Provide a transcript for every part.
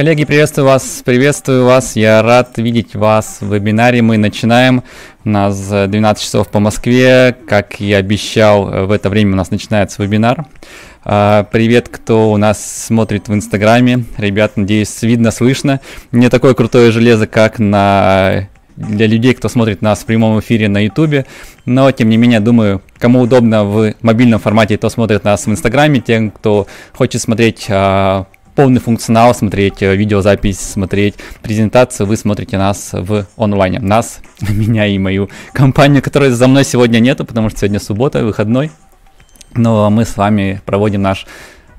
Коллеги, приветствую вас, приветствую вас. Я рад видеть вас в вебинаре. Мы начинаем. У нас 12 часов по Москве. Как я обещал, в это время у нас начинается вебинар. А, привет, кто у нас смотрит в Инстаграме. Ребят, надеюсь, видно, слышно. Не такое крутое железо, как на для людей, кто смотрит нас в прямом эфире на Ютубе. Но, тем не менее, думаю, кому удобно в мобильном формате, то смотрит нас в Инстаграме. Тем, кто хочет смотреть а, полный функционал, смотреть э, видеозапись, смотреть презентацию, вы смотрите нас в онлайне. Нас, меня и мою компанию, которой за мной сегодня нету, потому что сегодня суббота, выходной. Но мы с вами проводим наш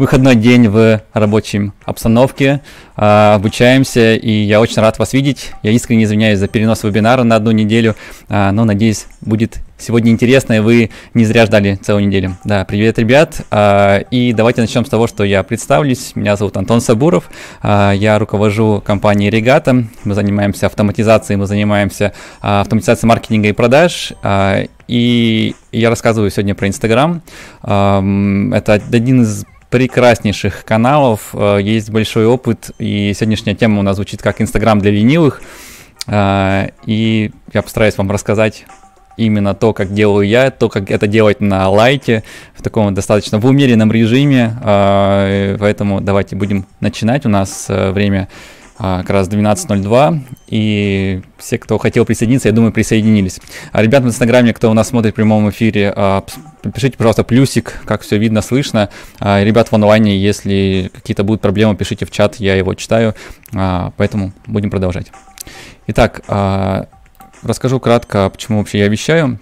выходной день в рабочей обстановке, а, обучаемся, и я очень рад вас видеть. Я искренне извиняюсь за перенос вебинара на одну неделю, а, но надеюсь, будет сегодня интересно, и вы не зря ждали целую неделю. Да, привет, ребят, а, и давайте начнем с того, что я представлюсь. Меня зовут Антон Сабуров, я руковожу компанией Регата, мы занимаемся автоматизацией, мы занимаемся автоматизацией маркетинга и продаж, и я рассказываю сегодня про Инстаграм. Это один из прекраснейших каналов, э, есть большой опыт, и сегодняшняя тема у нас звучит как Инстаграм для ленивых, э, и я постараюсь вам рассказать именно то, как делаю я, то, как это делать на лайте, в таком достаточно в умеренном режиме, э, поэтому давайте будем начинать, у нас время как раз 12.02, и все, кто хотел присоединиться, я думаю, присоединились. А ребят в Инстаграме, кто у нас смотрит в прямом эфире, а, пишите, пожалуйста, плюсик, как все видно, слышно. А, ребят в онлайне, если какие-то будут проблемы, пишите в чат, я его читаю, поэтому будем продолжать. Итак, расскажу кратко, почему вообще я вещаю.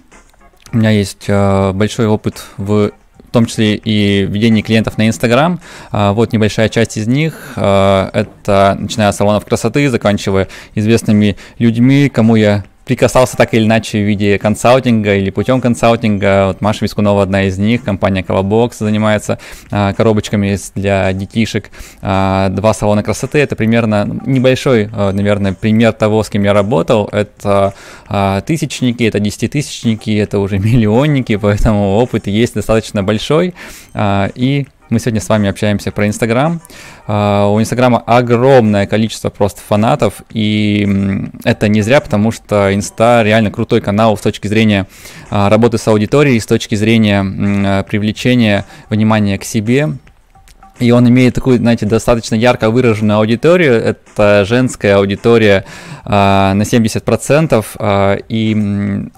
У меня есть большой опыт в в том числе и введение клиентов на Инстаграм. А, вот небольшая часть из них. А, это начиная с салонов красоты, заканчивая известными людьми, кому я прикасался так или иначе в виде консалтинга или путем консалтинга. Вот Маша Вискунова одна из них, компания Colorbox занимается а, коробочками для детишек. А, два салона красоты, это примерно небольшой, а, наверное, пример того, с кем я работал. Это а, тысячники, это десятитысячники, это уже миллионники, поэтому опыт есть достаточно большой. А, и мы сегодня с вами общаемся про Инстаграм. Uh, у Инстаграма огромное количество просто фанатов, и это не зря, потому что Инста реально крутой канал с точки зрения uh, работы с аудиторией, с точки зрения uh, привлечения внимания к себе. И он имеет такую, знаете, достаточно ярко выраженную аудиторию. Это женская аудитория на 70%, и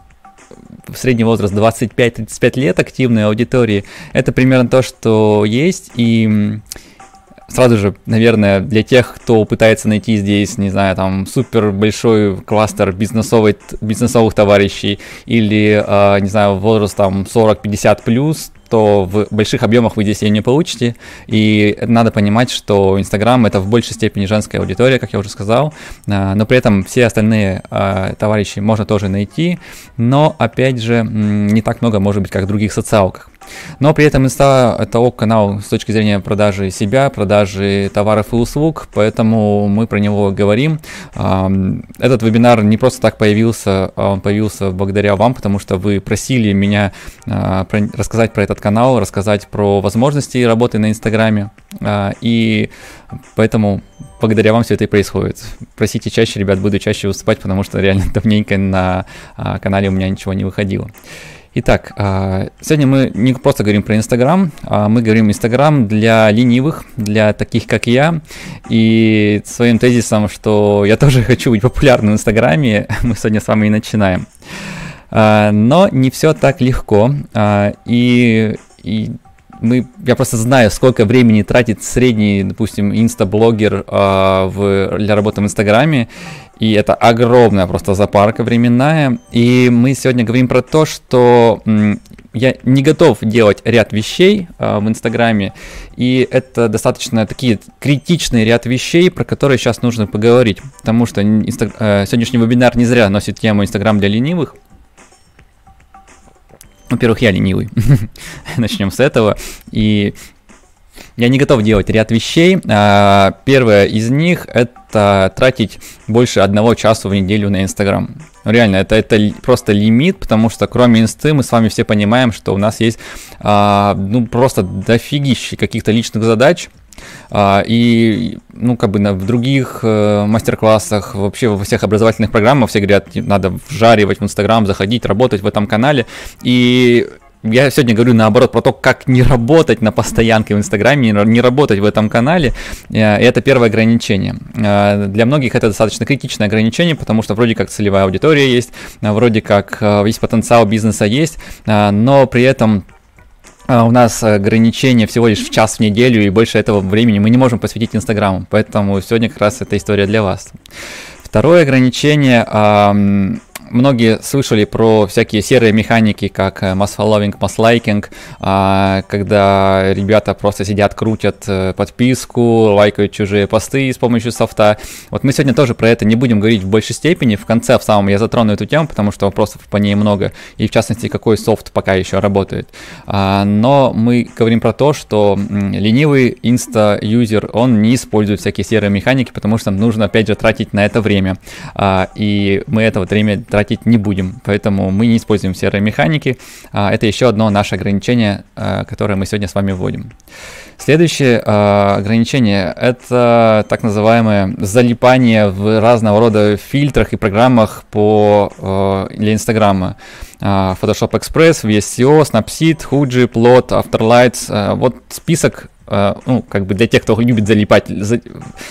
средний возраст 25-35 лет активной аудитории, это примерно то, что есть, и сразу же, наверное, для тех, кто пытается найти здесь, не знаю, там, супер большой кластер бизнесовых, бизнесовых товарищей или, э, не знаю, возраст там 40-50 плюс, то в больших объемах вы здесь ее не получите. И надо понимать, что Инстаграм это в большей степени женская аудитория, как я уже сказал. А, но при этом все остальные а, товарищи можно тоже найти. Но опять же, не так много может быть, как в других социалках. Но при этом Инста это ок-канал с точки зрения продажи себя, продажи товаров и услуг, поэтому мы про него говорим. Этот вебинар не просто так появился, а он появился благодаря вам, потому что вы просили меня а, рассказать про этот канал, рассказать про возможности работы на Инстаграме, а, и поэтому благодаря вам все это и происходит. Просите чаще, ребят, буду чаще выступать, потому что реально давненько на канале у меня ничего не выходило. Итак, а, сегодня мы не просто говорим про Инстаграм, а мы говорим Инстаграм для ленивых, для таких, как я. И своим тезисом, что я тоже хочу быть популярным в Инстаграме, мы сегодня с вами и начинаем. А, но не все так легко. И, и мы, я просто знаю, сколько времени тратит средний, допустим, инстаблогер э, в, для работы в Инстаграме, и это огромная просто запарка временная. И мы сегодня говорим про то, что я не готов делать ряд вещей э, в Инстаграме, и это достаточно такие критичные ряд вещей, про которые сейчас нужно поговорить, потому что инста- э, сегодняшний вебинар не зря носит тему Инстаграм для ленивых, во-первых, я ленивый. Начнем с этого. И я не готов делать ряд вещей. А, первое из них это тратить больше одного часа в неделю на Инстаграм. Реально, это, это просто лимит, потому что кроме инсты мы с вами все понимаем, что у нас есть а, ну просто дофигища каких-то личных задач, А, и, ну, как бы на, в других э, мастер-классах, вообще во всех образовательных программах все говорят, надо вжаривать в Инстаграм, заходить, работать в этом канале. И я сегодня говорю наоборот про то, как не работать на постоянке в Инстаграме, не работать в этом канале. Э, и это первое ограничение. Э, для многих это достаточно критичное ограничение, потому что вроде как целевая аудитория есть, вроде как весь потенциал бизнеса есть, но при этом у нас ограничение всего лишь в час в неделю, и больше этого времени мы не можем посвятить Инстаграму. Поэтому сегодня как раз эта история для вас. Второе ограничение многие слышали про всякие серые механики, как э, mass liking, а, когда ребята просто сидят, крутят э, подписку, лайкают чужие посты с помощью софта. Вот мы сегодня тоже про это не будем говорить в большей степени. В конце, в самом я затрону эту тему, потому что вопросов по ней много, и в частности, какой софт пока еще работает. А, но мы говорим про то, что ленивый инста-юзер, он не использует всякие серые механики, потому что нужно, опять же, тратить на это время. А, и мы это время тратим тратить не будем, поэтому мы не используем серые механики. А, это еще одно наше ограничение, а, которое мы сегодня с вами вводим. Следующее а, ограничение – это так называемое залипание в разного рода фильтрах и программах по, для Инстаграма. Photoshop Express, VSCO, Snapseed, Fuji, Plot, Afterlights. Вот список ну, как бы для тех, кто любит залипать, за,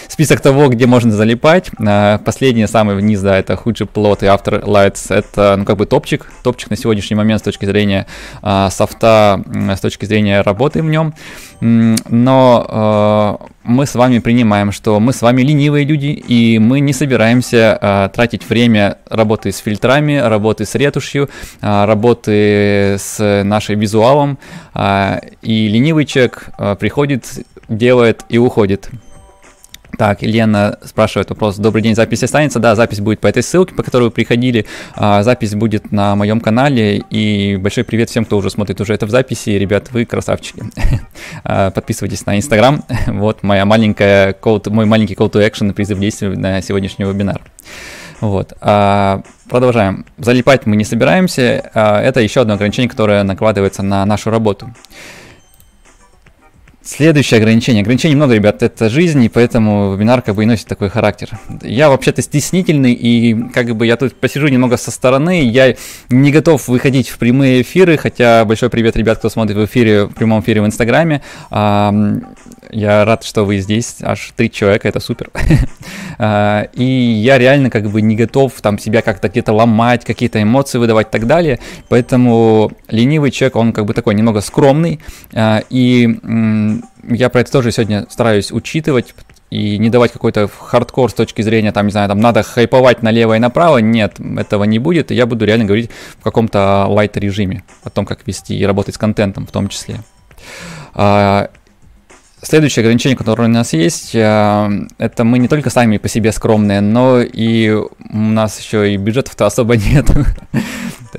список того, где можно залипать. Э, последний, самый вниз, да, это худший плод и After Lights, это, ну, как бы топчик, топчик на сегодняшний момент с точки зрения э, софта, с точки зрения работы в нем. Но э, мы с вами принимаем, что мы с вами ленивые люди, и мы не собираемся э, тратить время работы с фильтрами, работы с ретушью, э, работы с нашей визуалом. Э, и ленивый человек э, приходит, делает и уходит. Так, Елена спрашивает вопрос. Добрый день, запись останется? Да, запись будет по этой ссылке, по которой вы приходили. А, запись будет на моем канале. И большой привет всем, кто уже смотрит уже это в записи. Ребят, вы красавчики. а, подписывайтесь на Инстаграм. вот моя маленькая call, мой маленький call to action призыв действия на сегодняшний вебинар. Вот. А, продолжаем. Залипать мы не собираемся. А, это еще одно ограничение, которое накладывается на нашу работу. Следующее ограничение. Ограничений много, ребят, это жизнь, и поэтому вебинар как бы и носит такой характер. Я вообще-то стеснительный, и как бы я тут посижу немного со стороны, я не готов выходить в прямые эфиры, хотя большой привет, ребят, кто смотрит в эфире, в прямом эфире в Инстаграме. Я рад, что вы здесь, аж три человека, это супер. А, и я реально как бы не готов там себя как-то где-то ломать, какие-то эмоции выдавать и так далее. Поэтому ленивый человек, он как бы такой немного скромный. А, и я про это тоже сегодня стараюсь учитывать, и не давать какой-то хардкор с точки зрения, там, не знаю, там, надо хайповать налево и направо, нет, этого не будет, и я буду реально говорить в каком-то light режиме о том, как вести и работать с контентом в том числе. Следующее ограничение, которое у нас есть, э, это мы не только сами по себе скромные, но и у нас еще и бюджетов-то особо нет.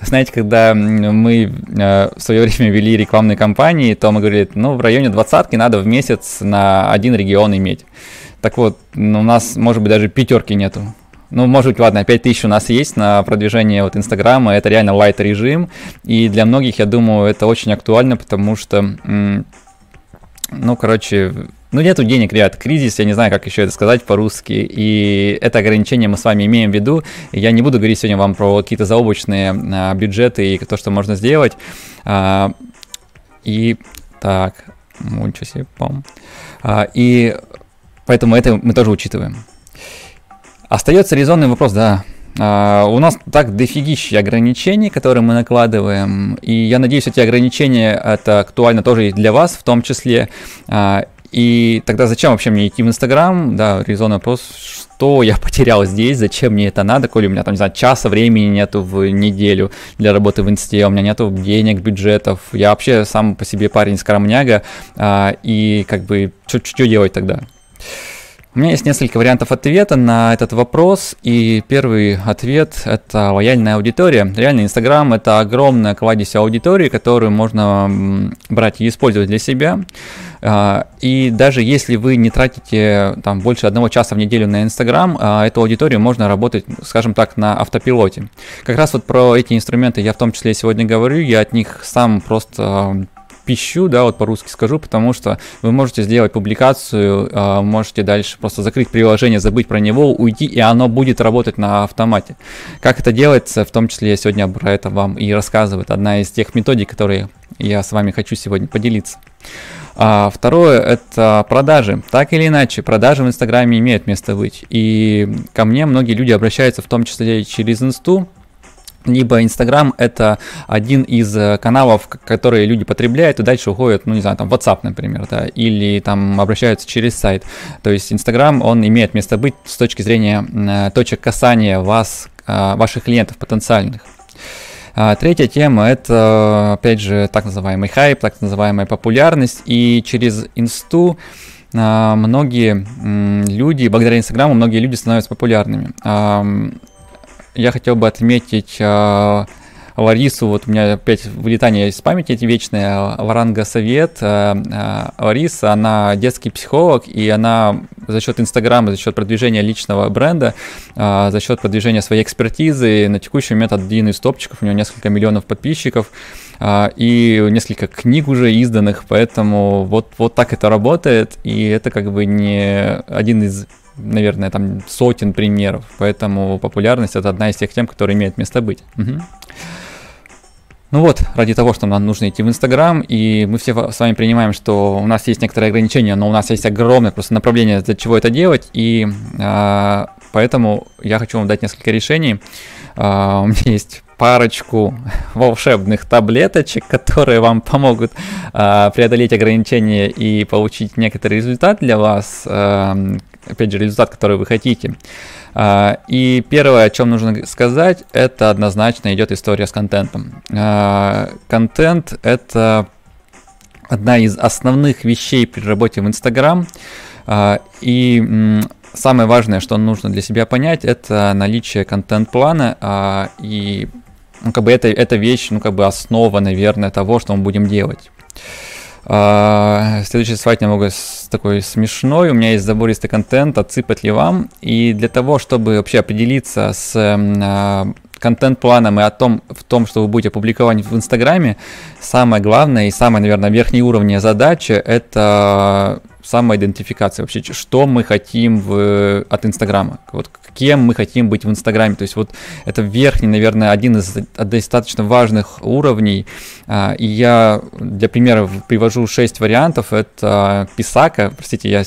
Знаете, когда мы э, в свое время вели рекламные кампании, то мы говорили, ну, в районе двадцатки надо в месяц на один регион иметь. Так вот, ну, у нас, может быть, даже пятерки нету. Ну, может быть, ладно, 5000 у нас есть на продвижение вот Инстаграма, это реально лайт режим, и для многих, я думаю, это очень актуально, потому что ну, короче, ну, нету денег, ребят, кризис, я не знаю, как еще это сказать по-русски, и это ограничение мы с вами имеем в виду. Я не буду говорить сегодня вам про какие-то заоблачные а, бюджеты и то, что можно сделать. А, и так, ну, ничего себе, пом. А, и поэтому это мы тоже учитываем. Остается резонный вопрос, да, Uh, у нас так дофигища ограничений, которые мы накладываем, и я надеюсь, эти ограничения это актуально тоже и для вас в том числе. Uh, и тогда зачем вообще мне идти в Инстаграм? Да, резонный вопрос, что я потерял здесь, зачем мне это надо, коли у меня там, не знаю, часа времени нету в неделю для работы в Инсте, у меня нету денег, бюджетов, я вообще сам по себе парень скромняга, а, и как бы, что делать тогда? У меня есть несколько вариантов ответа на этот вопрос, и первый ответ – это лояльная аудитория. Реально, Инстаграм – это огромная кладезь аудитории, которую можно брать и использовать для себя. А, и даже если вы не тратите там больше одного часа в неделю на Инстаграм, а, эту аудиторию можно работать, скажем так, на автопилоте. Как раз вот про эти инструменты я в том числе сегодня говорю, я от них сам просто пищу, да, вот по-русски скажу, потому что вы можете сделать публикацию, а, можете дальше просто закрыть приложение, забыть про него, уйти, и оно будет работать на автомате. Как это делается, в том числе я сегодня про это вам и рассказываю. Это одна из тех методик, которые я с вами хочу сегодня поделиться. А второе – это продажи. Так или иначе, продажи в Инстаграме имеют место быть. И ко мне многие люди обращаются, в том числе через Инсту, либо Инстаграм это один из э, каналов, которые люди потребляют и дальше уходят, ну не знаю, там WhatsApp, например, да, или там обращаются через сайт. То есть Инстаграм, он имеет место быть с точки зрения э, точек касания вас, э, ваших клиентов потенциальных. А, третья тема это, опять же, так называемый хайп, так называемая популярность. И через инсту а, многие люди, благодаря Инстаграму, многие люди становятся популярными. Я хотел бы отметить а, Ларису, вот у меня опять вылетание из памяти эти вечные, Ларанга Совет, э, э, Лариса, она детский психолог, и она за счет Инстаграма, за счет продвижения личного бренда, э, за счет продвижения своей экспертизы, на текущий момент один из топчиков, у него несколько миллионов подписчиков, и несколько книг уже изданных, поэтому вот, вот так это работает, и это как бы не один из наверное, там сотен примеров, поэтому популярность это одна из тех тем, которые имеют место быть. Ну вот, ради того, что нам нужно идти в Инстаграм, и мы все с вами принимаем, что у нас есть некоторые ограничения, но у нас есть огромное просто направление, для чего это делать, и э, поэтому я хочу вам дать несколько решений. Э, у меня есть парочку волшебных таблеточек, которые вам помогут э, преодолеть ограничения и получить некоторый результат для вас, э, опять же, результат, который вы хотите. А, и первое, о чем нужно сказать, это однозначно идет история с контентом. А, контент — это одна из основных вещей при работе в Инстаграм. А, и самое важное, что нужно для себя понять, это наличие контент-плана. И ну, как бы это, это вещь, ну, как бы основа, наверное, того, что мы будем делать. Uh, следующий слайд немного такой смешной. У меня есть забористый контент, отсыпать ли вам. И для того, чтобы вообще определиться с uh, контент-планом и о том, в том, что вы будете публиковать в Инстаграме, самое главное и самое, наверное, верхний уровень задачи – это самоидентификация вообще, что мы хотим в, от Инстаграма, вот кем мы хотим быть в Инстаграме, то есть вот это верхний, наверное, один из достаточно важных уровней, а, и я для примера привожу 6 вариантов, это писака, простите, я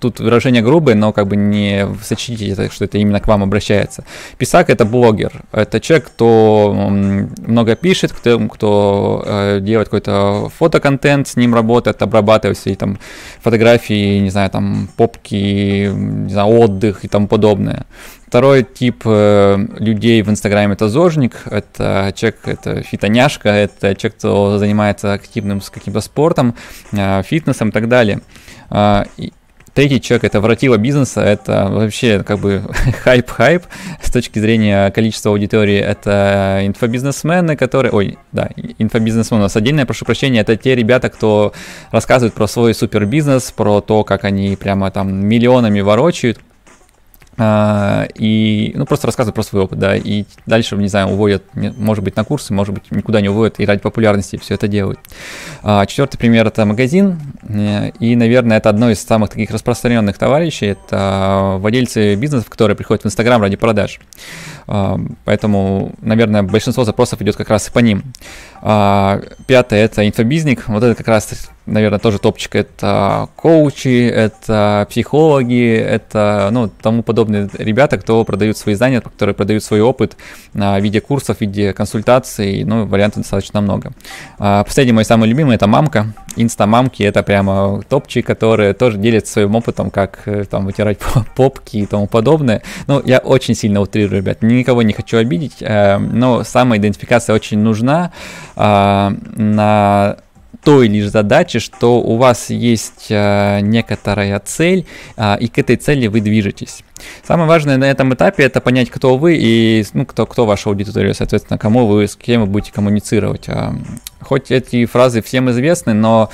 тут выражение грубое, но как бы не сочтите, это, что это именно к вам обращается. Писака это блогер, это человек, кто много пишет, кто, кто э, делает какой-то фотоконтент, с ним работает, обрабатывает все там фотографии фотографии, не знаю, там попки, не знаю, отдых и тому подобное. Второй тип э, людей в Инстаграме это зожник, это человек, это фитоняшка, это человек, кто занимается активным с каким-то спортом, э, фитнесом и так далее. Третий человек это воротила бизнеса, это вообще как бы хайп-хайп с точки зрения количества аудитории. Это инфобизнесмены, которые... Ой, да, инфобизнесмены. У нас отдельное, прошу прощения, это те ребята, кто рассказывает про свой супербизнес, про то, как они прямо там миллионами ворочают. А, и, ну, просто рассказывают про свой опыт, да, и дальше, не знаю, уводят, может быть, на курсы, может быть, никуда не уводят, и ради популярности все это делают. Uh, четвертый пример – это магазин, э, и, наверное, это одно из самых таких распространенных товарищей, это владельцы бизнесов, которые приходят в Инстаграм ради продаж. Uh, поэтому, наверное, большинство запросов идет как раз и по ним. Пятое – это инфобизник, вот это как раз наверное, тоже топчик. Это коучи, это психологи, это, ну, тому подобные ребята, кто продают свои знания, которые продают свой опыт в виде курсов, в виде консультаций, ну, вариантов достаточно много. А, последний мой самый любимый – это мамка. Инста-мамки – это прямо топчик, которые тоже делятся своим опытом, как э, там вытирать попки и тому подобное. Ну, я очень сильно утрирую, ребят, никого не хочу обидеть, э, но самоидентификация очень нужна а, на той лишь задачи, что у вас есть э, некоторая цель, э, и к этой цели вы движетесь. Самое важное на этом этапе это понять, кто вы и ну, кто, кто ваша аудитория, соответственно, кому вы, с кем вы будете коммуницировать. Э, хоть эти фразы всем известны, но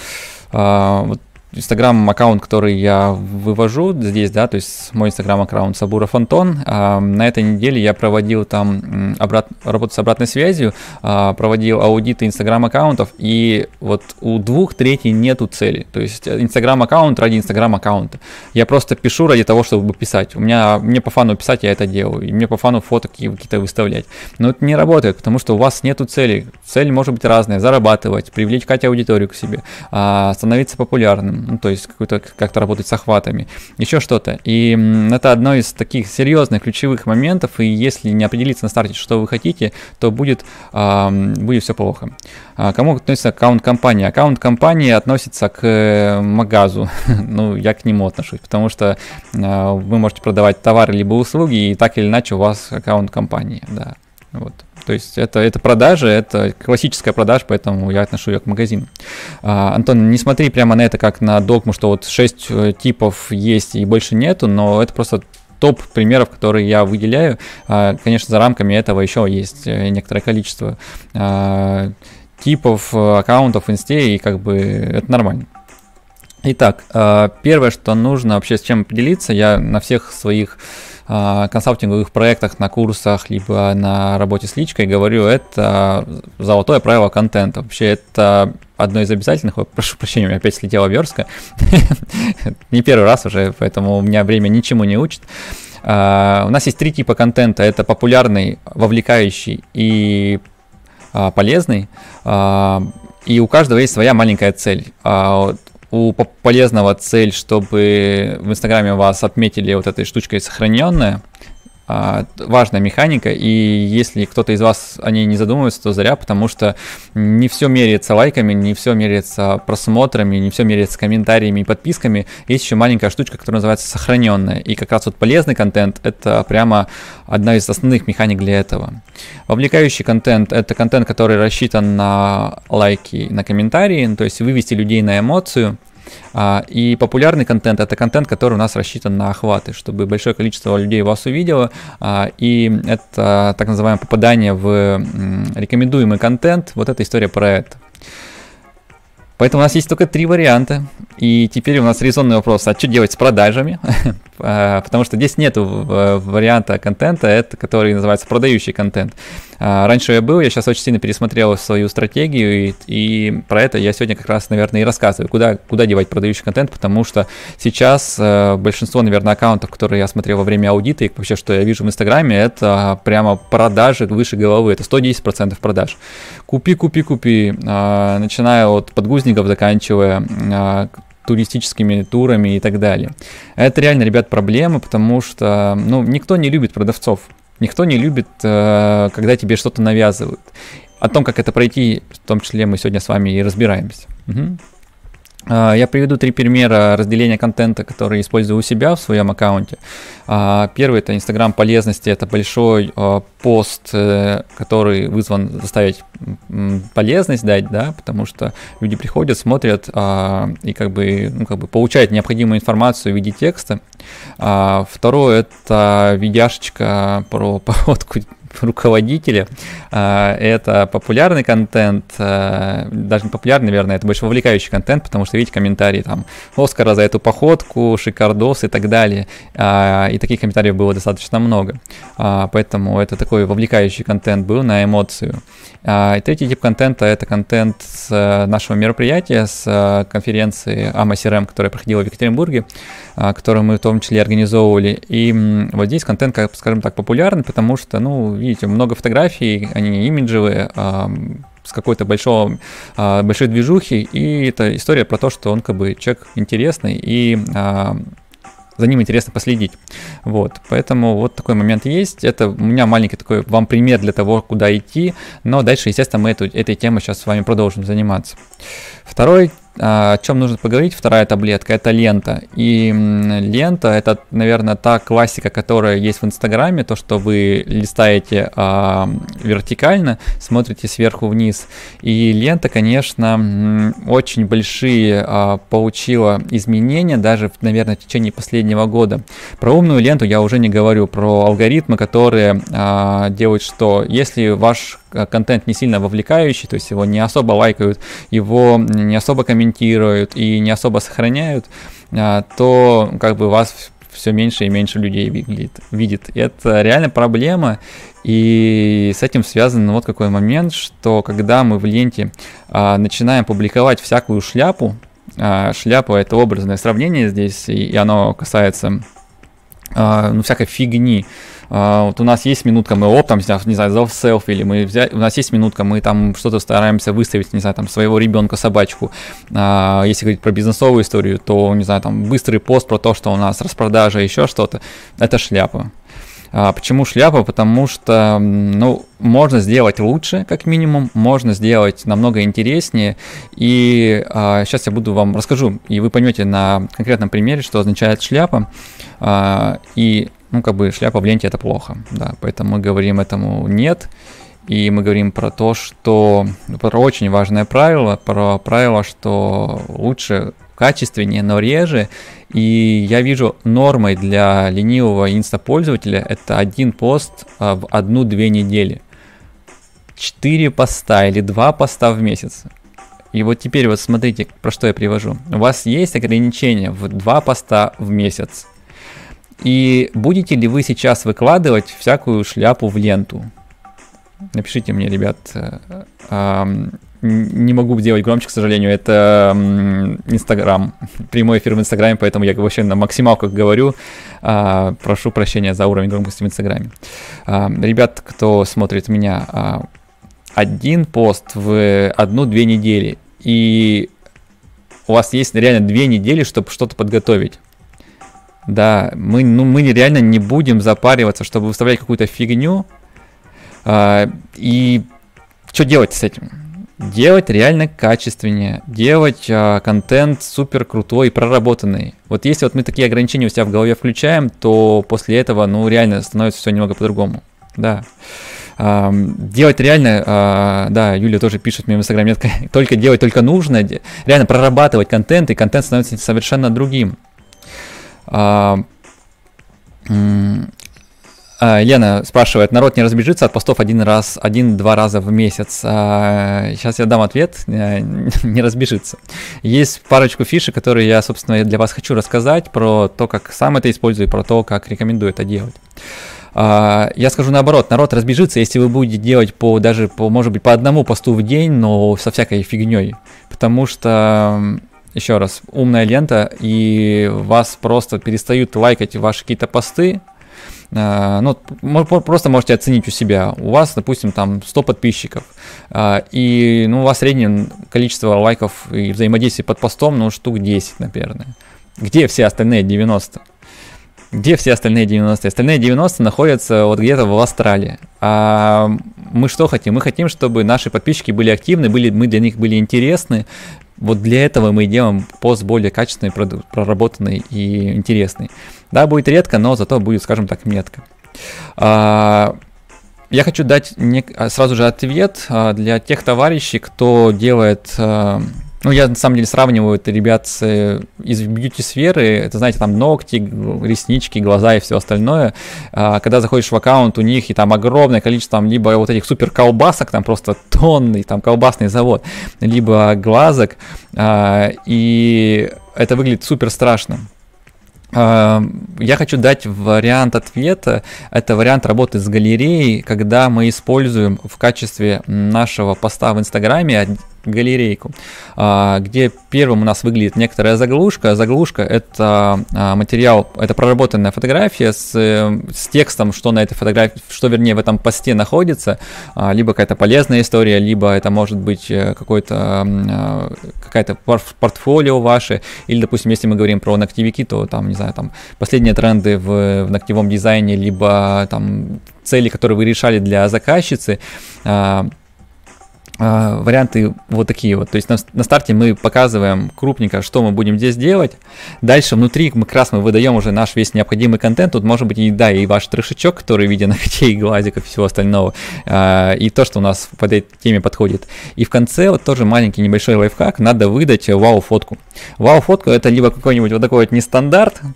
э, вот Инстаграм аккаунт, который я вывожу здесь, да, то есть мой Инстаграм аккаунт Сабура Фонтон. А, на этой неделе я проводил там обрат, работу с обратной связью, а, проводил аудиты Инстаграм аккаунтов, и вот у двух третий нету цели. То есть Инстаграм аккаунт ради Инстаграм аккаунта. Я просто пишу ради того, чтобы писать. У меня мне по фану писать, я это делаю. И мне по фану фото какие-то выставлять. Но это не работает, потому что у вас нету цели. Цель может быть разная: зарабатывать, привлекать аудиторию к себе, а, становиться популярным, ну, то есть какой-то как-то работать с охватами, еще что-то. И это одно из таких серьезных ключевых моментов. И если не определиться на старте, что вы хотите, то будет, будет все плохо. А кому относится аккаунт компании? Аккаунт компании относится к э, магазу. ну, я к нему отношусь, потому что а, вы можете продавать товары либо услуги, и так или иначе у вас аккаунт компании, да. Вот. То есть это, это продажи, это классическая продажа, поэтому я отношу ее к магазину. А, Антон, не смотри прямо на это как на догму, что вот 6 э, типов есть и больше нету, но это просто топ примеров, которые я выделяю. А, конечно, за рамками этого еще есть э, некоторое количество а, типов э, аккаунтов в инсте, и как бы это нормально. Итак, первое, что нужно вообще с чем поделиться, я на всех своих а, консалтинговых проектах, на курсах, либо на работе с личкой говорю, это золотое правило контента. Вообще это одно из обязательных, Ой, прошу прощения, у меня опять слетела верстка, не первый раз уже, поэтому у меня время ничему не учит. Uh, у нас есть три типа контента. Это популярный, вовлекающий и uh, полезный. И у каждого есть своя маленькая цель у полезного цель, чтобы в Инстаграме вас отметили вот этой штучкой сохраненная, а, важная механика, и если кто-то из вас о ней не задумывается, то зря, потому что не все меряется лайками, не все меряется просмотрами, не все меряется комментариями и подписками. Есть еще маленькая штучка, которая называется сохраненная, и как раз вот полезный контент — это прямо одна из основных механик для этого. Вовлекающий контент — это контент, который рассчитан на лайки, на комментарии, ну, то есть вывести людей на эмоцию — и популярный контент это контент, который у нас рассчитан на охваты, чтобы большое количество людей вас увидело. А, и это так называемое попадание в рекомендуемый контент. Вот эта история про это. Поэтому у нас есть только три варианта. И теперь у нас резонный вопрос, а что делать с продажами? А, потому что здесь нет варианта контента, это который называется продающий контент. А, раньше я был, я сейчас очень сильно пересмотрел свою стратегию, и, и про это я сегодня как раз, наверное, и рассказываю, куда, куда девать продающий контент, потому что сейчас э, большинство, наверное, аккаунтов, которые я смотрел во время аудита, и вообще, что я вижу в Инстаграме, это прямо продажи выше головы, это 110% продаж. Купи, купи, купи, а, начиная от подгузников, заканчивая а, туристическими турами и так далее. Это реально, ребят, проблема, потому что, ну, никто не любит продавцов. Никто не любит, э, когда тебе что-то навязывают. О том, как это пройти, в том числе мы сегодня с вами и разбираемся. Угу. А, я приведу три примера разделения контента, которые использую у себя в своем аккаунте. А, первый это Инстаграм полезности, это большой а, пост, э, который вызван заставить полезность дать, да, потому что люди приходят, смотрят и как бы, ну, как бы получают необходимую информацию в виде текста. Второе это видяшечка про походку руководителя. А, это популярный контент, а, даже не популярный, наверное, это больше вовлекающий контент, потому что видите комментарии там Оскара за эту походку, шикардос и так далее. А, и таких комментариев было достаточно много. Поэтому это такой вовлекающий контент был на эмоцию. И третий тип контента это контент с э, нашего мероприятия, с э, конференции AMA CRM, которая проходила в Екатеринбурге, которую мы в том числе организовывали. И вот здесь контент, скажем так, популярный, потому что, ну, видите, много фотографий, они имиджевые, с какой-то большой, а, большой движухи, и это история про то, что он как бы человек интересный, и а, за ним интересно последить. Вот, поэтому вот такой момент есть. Это у меня маленький такой вам пример для того, куда идти, но дальше, естественно, мы эту, этой темой сейчас с вами продолжим заниматься. Второй о чем нужно поговорить, вторая таблетка, это лента. И лента это, наверное, та классика, которая есть в Инстаграме, то, что вы листаете а, вертикально, смотрите сверху вниз. И лента, конечно, очень большие а, получила изменения, даже, наверное, в течение последнего года. Про умную ленту я уже не говорю, про алгоритмы, которые а, делают что? Если ваш контент не сильно вовлекающий, то есть его не особо лайкают, его не особо комментируют и не особо сохраняют, а, то как бы вас все меньше и меньше людей видит. видит. Это реально проблема, и с этим связан вот какой момент, что когда мы в ленте а, начинаем публиковать всякую шляпу, а, шляпа это образное сравнение здесь, и, и оно касается а, ну, всякой фигни, вот у нас есть минутка, мы оп, там, не знаю, за селфи, или мы взяли, у нас есть минутка, мы там что-то стараемся выставить, не знаю, там, своего ребенка, собачку. Uh, если говорить про бизнесовую историю, то, не знаю, там, быстрый пост про то, что у нас распродажа, еще что-то, это шляпа. А, почему шляпа? Потому что, ну, можно сделать лучше, как минимум, можно сделать намного интереснее. И а, сейчас я буду вам расскажу, и вы поймете на конкретном примере, что означает шляпа. А, и, ну, как бы шляпа в ленте это плохо, да, поэтому мы говорим этому нет. И мы говорим про то, что про очень важное правило, про правило, что лучше качественнее, но реже. И я вижу нормой для ленивого инстапользователя это один пост а, в одну-две недели. Четыре поста или два поста в месяц. И вот теперь вот смотрите, про что я привожу. У вас есть ограничение в два поста в месяц. И будете ли вы сейчас выкладывать всякую шляпу в ленту? Напишите мне, ребят, э, не могу делать громче, к сожалению, это Инстаграм, прямой эфир в Инстаграме, поэтому я вообще на максималках говорю. А, прошу прощения за уровень громкости в Инстаграме. А, ребят, кто смотрит меня, а, один пост в одну-две недели, и у вас есть реально две недели, чтобы что-то подготовить. Да, мы, ну, мы реально не будем запариваться, чтобы выставлять какую-то фигню. И что делать с этим? делать реально качественнее, делать а, контент супер крутой, проработанный. Вот если вот мы такие ограничения у себя в голове включаем, то после этого, ну, реально становится все немного по-другому. Да. А, делать реально, а, да, Юля тоже пишет мне в Инстаграме, только делать только нужно, реально прорабатывать контент, и контент становится совершенно другим. А, а, Лена спрашивает, народ не разбежится от постов один раз, один-два раза в месяц. Сейчас а, я дам ответ, э, не разбежится. Есть парочку фишек, которые я, собственно, для вас хочу рассказать про то, как сам это использую, про то, как рекомендую это делать. А, я скажу наоборот, народ разбежится, если вы будете делать по даже по, может быть, по одному посту в день, но со всякой фигней. Потому что еще раз, умная лента, и вас просто перестают лайкать ваши какие-то посты, а, ну, просто можете оценить у себя. У вас, допустим, там 100 подписчиков, а, и ну, у вас среднее количество лайков и взаимодействий под постом, ну, штук 10, наверное. Где все остальные 90? Где все остальные 90? Остальные 90 находятся вот где-то в Австралии. А мы что хотим? Мы хотим, чтобы наши подписчики были активны, были, мы для них были интересны. Вот для этого мы делаем пост более качественный, проработанный и интересный. Да, будет редко, но зато будет, скажем так, метко. А, я хочу дать а, сразу же ответ а, для тех товарищей, кто делает... Ну, я на самом деле сравниваю это ребят с, из бьюти-сферы. Это, знаете, там ногти, реснички, глаза и все остальное. когда заходишь в аккаунт у них, и там огромное количество там, либо вот этих супер колбасок, там просто тонны, там колбасный завод, либо глазок. и это выглядит супер страшно. Я хочу дать вариант ответа. Это вариант работы с галереей, когда мы используем в качестве нашего поста в Инстаграме галерейку, а, где первым у нас выглядит некоторая заглушка. Заглушка это а, материал, это проработанная фотография с, с текстом, что на этой фотографии, что вернее в этом посте находится, а, либо какая-то полезная история, либо это может быть э, какой-то какая-то портфолио ваше, или, допустим, если мы говорим про ногтевики, то там, не знаю, там последние тренды в, в ногтевом дизайне, либо там цели, которые вы решали для заказчицы, варианты вот такие вот. То есть на, на старте мы показываем крупненько, что мы будем здесь делать. Дальше внутри мы как раз мы выдаем уже наш весь необходимый контент. Тут может быть и да, и ваш трешечок, который в виде ногтей, глазиков и всего остального. А, и то, что у нас по этой теме подходит. И в конце вот тоже маленький небольшой лайфхак. Надо выдать вау-фотку. Вау-фотку это либо какой-нибудь вот такой вот нестандарт, А,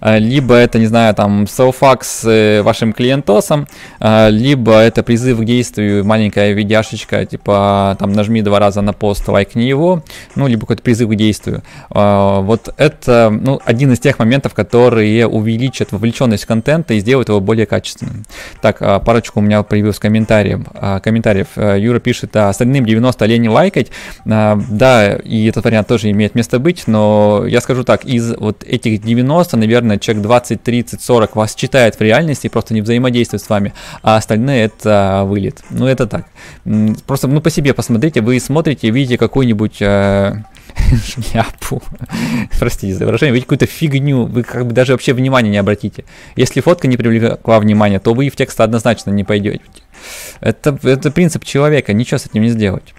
либо это, не знаю, там, соуфакс с вашим клиентосом, а, либо это призыв к действию, маленькая видяшечка, типа, там, нажми два раза на пост, лайкни его, ну, либо какой-то призыв к действию. А, вот это, ну, один из тех моментов, которые увеличат вовлеченность контента и сделают его более качественным. Так, парочку у меня появилось комментариев. комментариев. Юра пишет, а остальным 90 лень лайкать. Да, и этот вариант тоже имеет место быть, но я скажу так, из вот этих 90, наверное, человек 20, 30, 40 вас читает в реальности и просто не взаимодействует с вами, а остальные это вылет. Ну, это так. Просто, ну, по себе посмотрите, вы смотрите, видите какую-нибудь э, шляпу, простите за выражение, видите какую-то фигню, вы как бы даже вообще внимания не обратите. Если фотка не привлекла внимания, то вы в текст однозначно не пойдете. Это, это принцип человека, ничего с этим не сделать.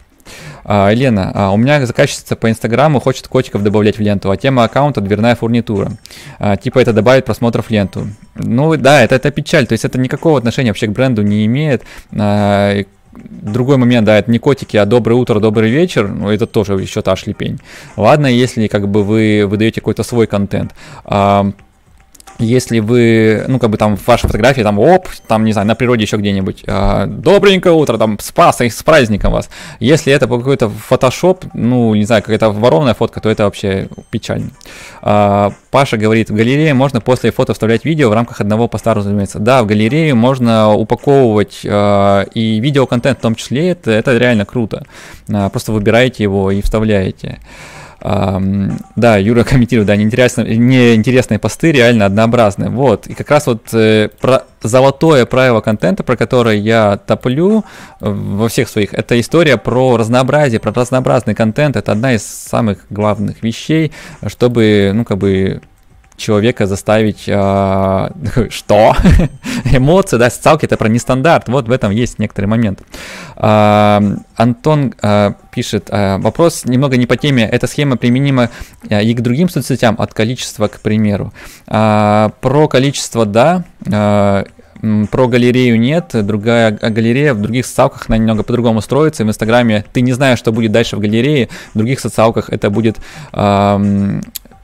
А, Елена, а, у меня заказчица по Инстаграму хочет котиков добавлять в ленту, а тема аккаунта дверная фурнитура. А, типа это добавит просмотров в ленту. Ну да, это, это печаль, то есть это никакого отношения вообще к бренду не имеет. А, другой момент, да, это не котики, а доброе утро, добрый вечер, ну, это тоже еще та шлепень. Ладно, если как бы вы выдаете какой-то свой контент. А, если вы, ну, как бы там в вашей фотографии, там, оп, там, не знаю, на природе еще где-нибудь, э, добренькое утро, там, с, пас, с праздником вас. Если это какой-то фотошоп, ну, не знаю, какая-то воровная фотка, то это вообще печально. Э, Паша говорит, в галерее можно после фото вставлять видео в рамках одного поста, разумеется. Да, в галерею можно упаковывать э, и видеоконтент в том числе, это, это реально круто. Э, просто выбираете его и вставляете. Да, Юра комментирует, да, неинтересные, посты, реально однообразные. Вот, и как раз вот э, про золотое правило контента, про которое я топлю э, во всех своих, это история про разнообразие, про разнообразный контент. Это одна из самых главных вещей, чтобы, ну, как бы человека заставить а, что эмоции, да, социалки это про нестандарт. Вот в этом есть некоторый момент. А, Антон а, пишет а, вопрос немного не по теме. Эта схема применима а, и к другим соцсетям от количества, к примеру. А, про количество, да. А, про галерею нет, другая галерея в других социалках она немного по-другому строится. В Инстаграме ты не знаешь, что будет дальше в галерее, в других социалках это будет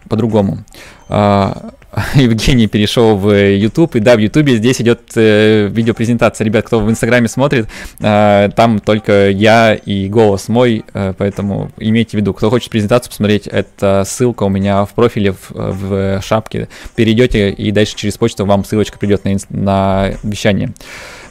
по-другому. А, Евгений перешел в YouTube, и да, в YouTube здесь идет э, видеопрезентация. Ребят, кто в Инстаграме смотрит, э, там только я и голос мой, э, поэтому имейте в виду, кто хочет презентацию посмотреть, это ссылка у меня в профиле в, в шапке. Перейдете, и дальше через почту вам ссылочка придет на, на вещание.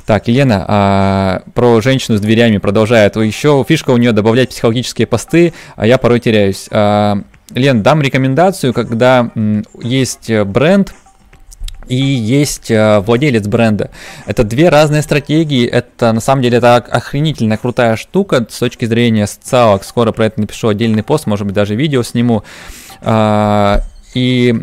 Так, Елена а, про женщину с дверями продолжает. Еще фишка у нее добавлять психологические посты, а я порой теряюсь. А, Лен, дам рекомендацию, когда есть э, бренд, и есть э, владелец бренда. Это две разные стратегии. Это на самом деле это охренительно крутая штука с точки зрения социалок. Скоро про это напишу отдельный пост, может быть даже видео сниму. И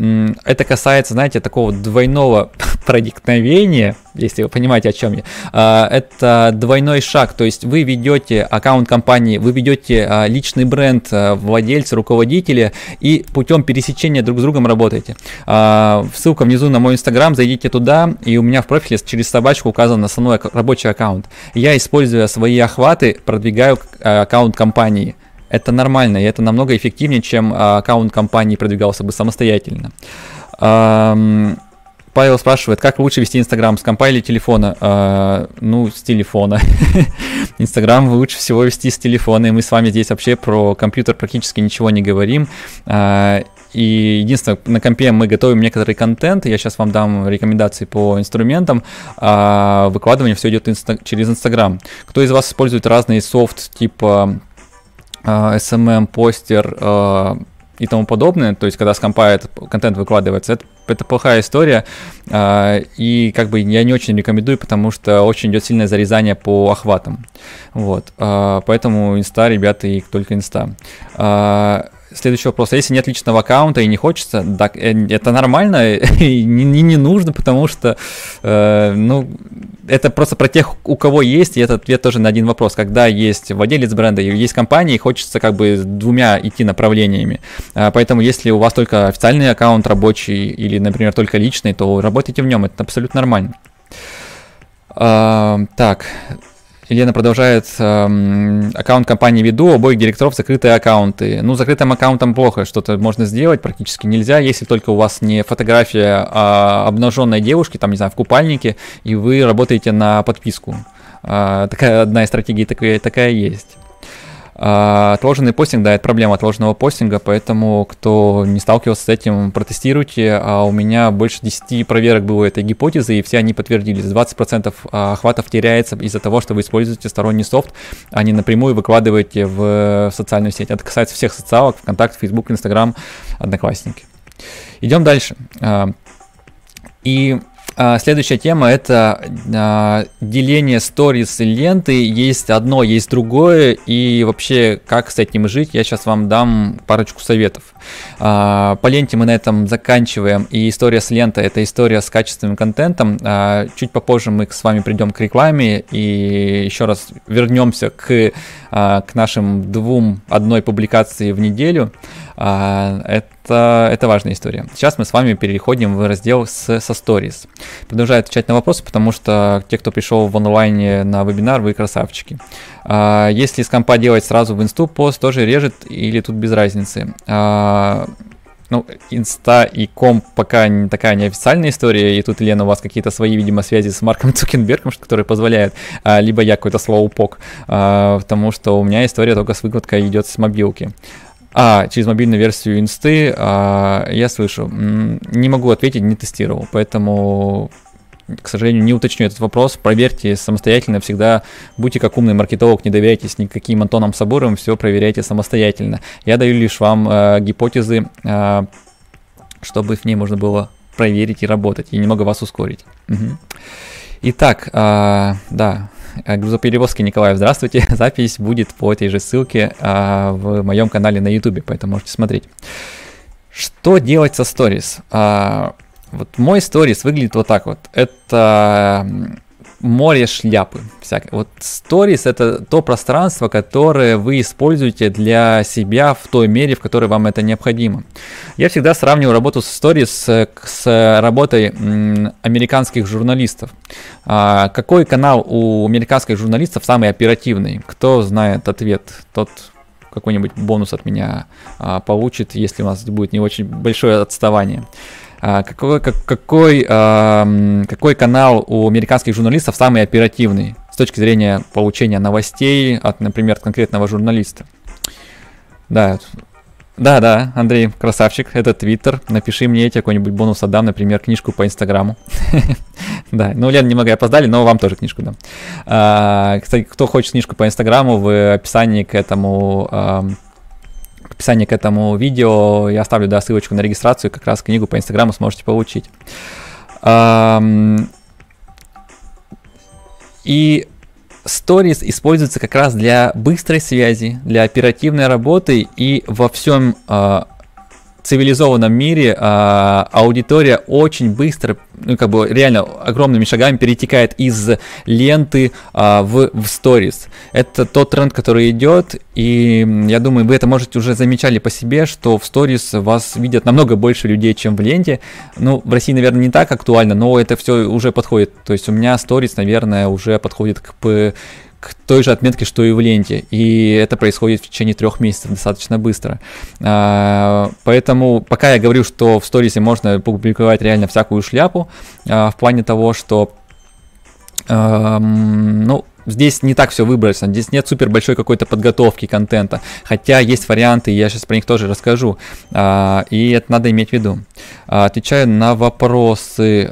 это касается, знаете, такого двойного проникновения, если вы понимаете, о чем я. А, это двойной шаг, то есть вы ведете аккаунт компании, вы ведете а, личный бренд а, владельца, руководителя и путем пересечения друг с другом работаете. Ссылка внизу на мой инстаграм, зайдите туда, и у меня в профиле через собачку указан основной рабочий аккаунт. Я, используя свои охваты, продвигаю аккаунт компании. Это нормально, и это намного эффективнее, чем а, аккаунт компании продвигался бы самостоятельно. Павел спрашивает, как лучше вести Инстаграм, с компа или телефона? А, ну, с телефона. Инстаграм лучше всего вести с телефона, и мы с вами здесь вообще про компьютер практически ничего не говорим. А, и единственное, на компе мы готовим некоторый контент, я сейчас вам дам рекомендации по инструментам, а выкладывание все идет инста- через Инстаграм. Кто из вас использует разные софт типа SMM, постер э, и тому подобное, то есть когда с компа этот контент выкладывается, это, это плохая история, э, и как бы я не очень рекомендую, потому что очень идет сильное зарезание по охватам, вот, э, поэтому инста, ребята, и только инста. Следующий вопрос. А если нет личного аккаунта и не хочется, так, это нормально и не, не нужно, потому что, э, ну, это просто про тех, у кого есть, и это ответ тоже на один вопрос. Когда есть владелец бренда и есть компания, и хочется как бы двумя идти направлениями. А, поэтому если у вас только официальный аккаунт рабочий или, например, только личный, то работайте в нем, это абсолютно нормально. А, так, Елена продолжает. Эм, аккаунт компании веду, у обоих директоров закрытые аккаунты. Ну, закрытым аккаунтом плохо, что-то можно сделать практически нельзя, если только у вас не фотография а обнаженной девушки, там, не знаю, в купальнике, и вы работаете на подписку. А, такая одна из стратегий такая, такая есть. А, отложенный постинг, да, это проблема отложенного постинга, поэтому кто не сталкивался с этим, протестируйте. А у меня больше 10 проверок было этой гипотезы, и все они подтвердились. 20% а, охватов теряется из-за того, что вы используете сторонний софт, а не напрямую выкладываете в социальную сеть. Это касается всех социалок, ВКонтакте, Facebook, Instagram, Одноклассники. Идем дальше. А, и следующая тема это а, деление сторис ленты. Есть одно, есть другое. И вообще, как с этим жить, я сейчас вам дам парочку советов. А, по ленте мы на этом заканчиваем. И история с лентой это история с качественным контентом. А, чуть попозже мы с вами придем к рекламе и еще раз вернемся к, а, к нашим двум одной публикации в неделю. А, это, это важная история. Сейчас мы с вами переходим в раздел с, со Stories. Продолжаю отвечать на вопросы, потому что те, кто пришел в онлайне на вебинар, вы красавчики. А, если с компа делать сразу в инсту, пост тоже режет или тут без разницы. А, ну, инста и комп пока не такая неофициальная история, и тут, Лена, у вас какие-то свои, видимо, связи с Марком Цукенбергом, которые позволяют, а, либо я какой-то слоупок, а, потому что у меня история только с выкладкой идет с мобилки. А, через мобильную версию инсты а, я слышу. Не могу ответить, не тестировал, поэтому к сожалению, не уточню этот вопрос. Проверьте самостоятельно всегда. Будьте как умный маркетолог, не доверяйтесь никаким Антоном Сабуровым, все проверяйте самостоятельно. Я даю лишь вам э, гипотезы, э, чтобы в ней можно было проверить и работать, и немного вас ускорить. Угу. Итак, э, да, грузоперевозки Николаев, здравствуйте. Запись будет по этой же ссылке а, в моем канале на YouTube, поэтому можете смотреть. Что делать со сторис? А, вот мой сторис выглядит вот так вот. Это море шляпы. Всякой. Вот Stories это то пространство, которое вы используете для себя в той мере, в которой вам это необходимо. Я всегда сравниваю работу с Stories с, работой американских журналистов. А, какой канал у американских журналистов самый оперативный? Кто знает ответ, тот какой-нибудь бонус от меня а, получит, если у нас будет не очень большое отставание. А, какой, как, какой, какой канал у американских журналистов самый оперативный с точки зрения получения новостей от, например, конкретного журналиста? Да, да, да, Андрей, красавчик, это Твиттер. Напиши мне, я какой-нибудь бонус отдам, например, книжку по Инстаграму. Да, ну, Лен, немного опоздали, но вам тоже книжку дам. А, кстати, кто хочет книжку по Инстаграму, в описании к этому описании к этому видео я оставлю да, ссылочку на регистрацию, как раз книгу по Инстаграму сможете получить. И Stories используется как раз для быстрой связи, для оперативной работы и во всем а, цивилизованном мире а, аудитория очень быстро, ну, как бы реально огромными шагами перетекает из ленты а, в, в сторис. Это тот тренд, который идет, и я думаю, вы это можете уже замечали по себе, что в сторис вас видят намного больше людей, чем в ленте. Ну, в России, наверное, не так актуально, но это все уже подходит. То есть у меня сторис, наверное, уже подходит к к той же отметке, что и в ленте. И это происходит в течение трех месяцев достаточно быстро. А, поэтому пока я говорю, что в сторисе можно публиковать реально всякую шляпу, а, в плане того, что ну, здесь не так все выбросено, здесь нет супер большой какой-то подготовки контента, хотя есть варианты, я сейчас про них тоже расскажу, а, и это надо иметь в виду. Отвечаю на вопросы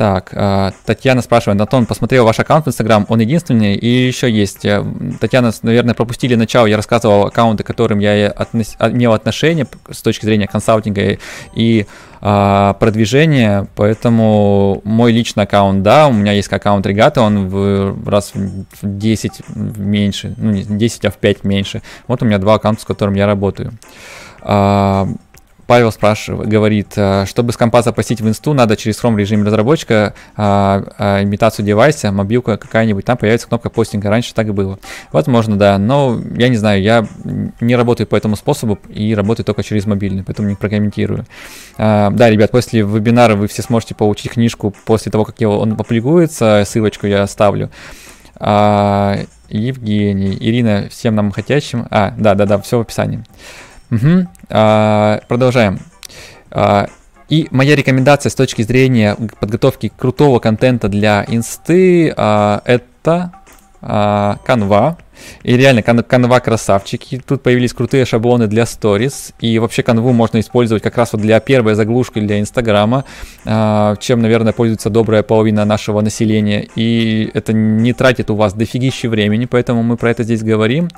так, а, Татьяна спрашивает, Антон, посмотрел ваш аккаунт в Инстаграм, он единственный и еще есть. Э, Татьяна, наверное, пропустили начало, я рассказывал аккаунты, к которым я относ... А, имел отношение с точки зрения консалтинга и а, продвижения, поэтому мой личный аккаунт, да, у меня есть аккаунт регата, он в раз в 10 меньше, ну не 10, а в 5 меньше. Вот у меня два аккаунта, с которыми я работаю. А, Павел спрашивает, говорит, э, чтобы с компа запустить в инсту, надо через Chrome режим разработчика а, а, имитацию девайса, мобилка какая-нибудь, там появится кнопка постинга. Раньше так и было. Возможно, да, но я не знаю, я не работаю по этому способу и работаю только через мобильный, поэтому не прокомментирую. А, да, ребят, после вебинара вы все сможете получить книжку после того, как он опубликуется, ссылочку я оставлю. А, Евгений, Ирина, всем нам хотящим. А, да, да, да, все в описании. Угу. А, продолжаем. А, и моя рекомендация с точки зрения подготовки крутого контента для инсты а, это а, Canva. И реально, Canva красавчики. Тут появились крутые шаблоны для stories. И вообще Canva можно использовать как раз вот для первой заглушки для Инстаграма, а, чем, наверное, пользуется добрая половина нашего населения. И это не тратит у вас дофигище времени, поэтому мы про это здесь говорим.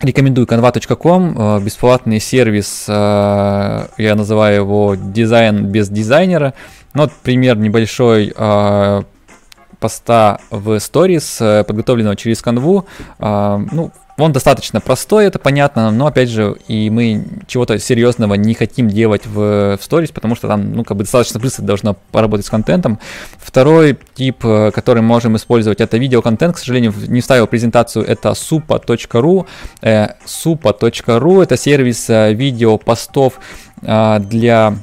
Рекомендую canva.com, бесплатный сервис, я называю его дизайн без дизайнера. Ну, вот пример небольшой поста в Stories, э, подготовленного через. А, ну, он достаточно простой, это понятно, но опять же, и мы чего-то серьезного не хотим делать в, в Stories, потому что там, ну, как бы достаточно быстро должно поработать с контентом. Второй тип, э, который можем использовать, это видеоконтент. К сожалению, не вставил презентацию, это supa.ru. Э, supa.ru это сервис э, видеопостов э, для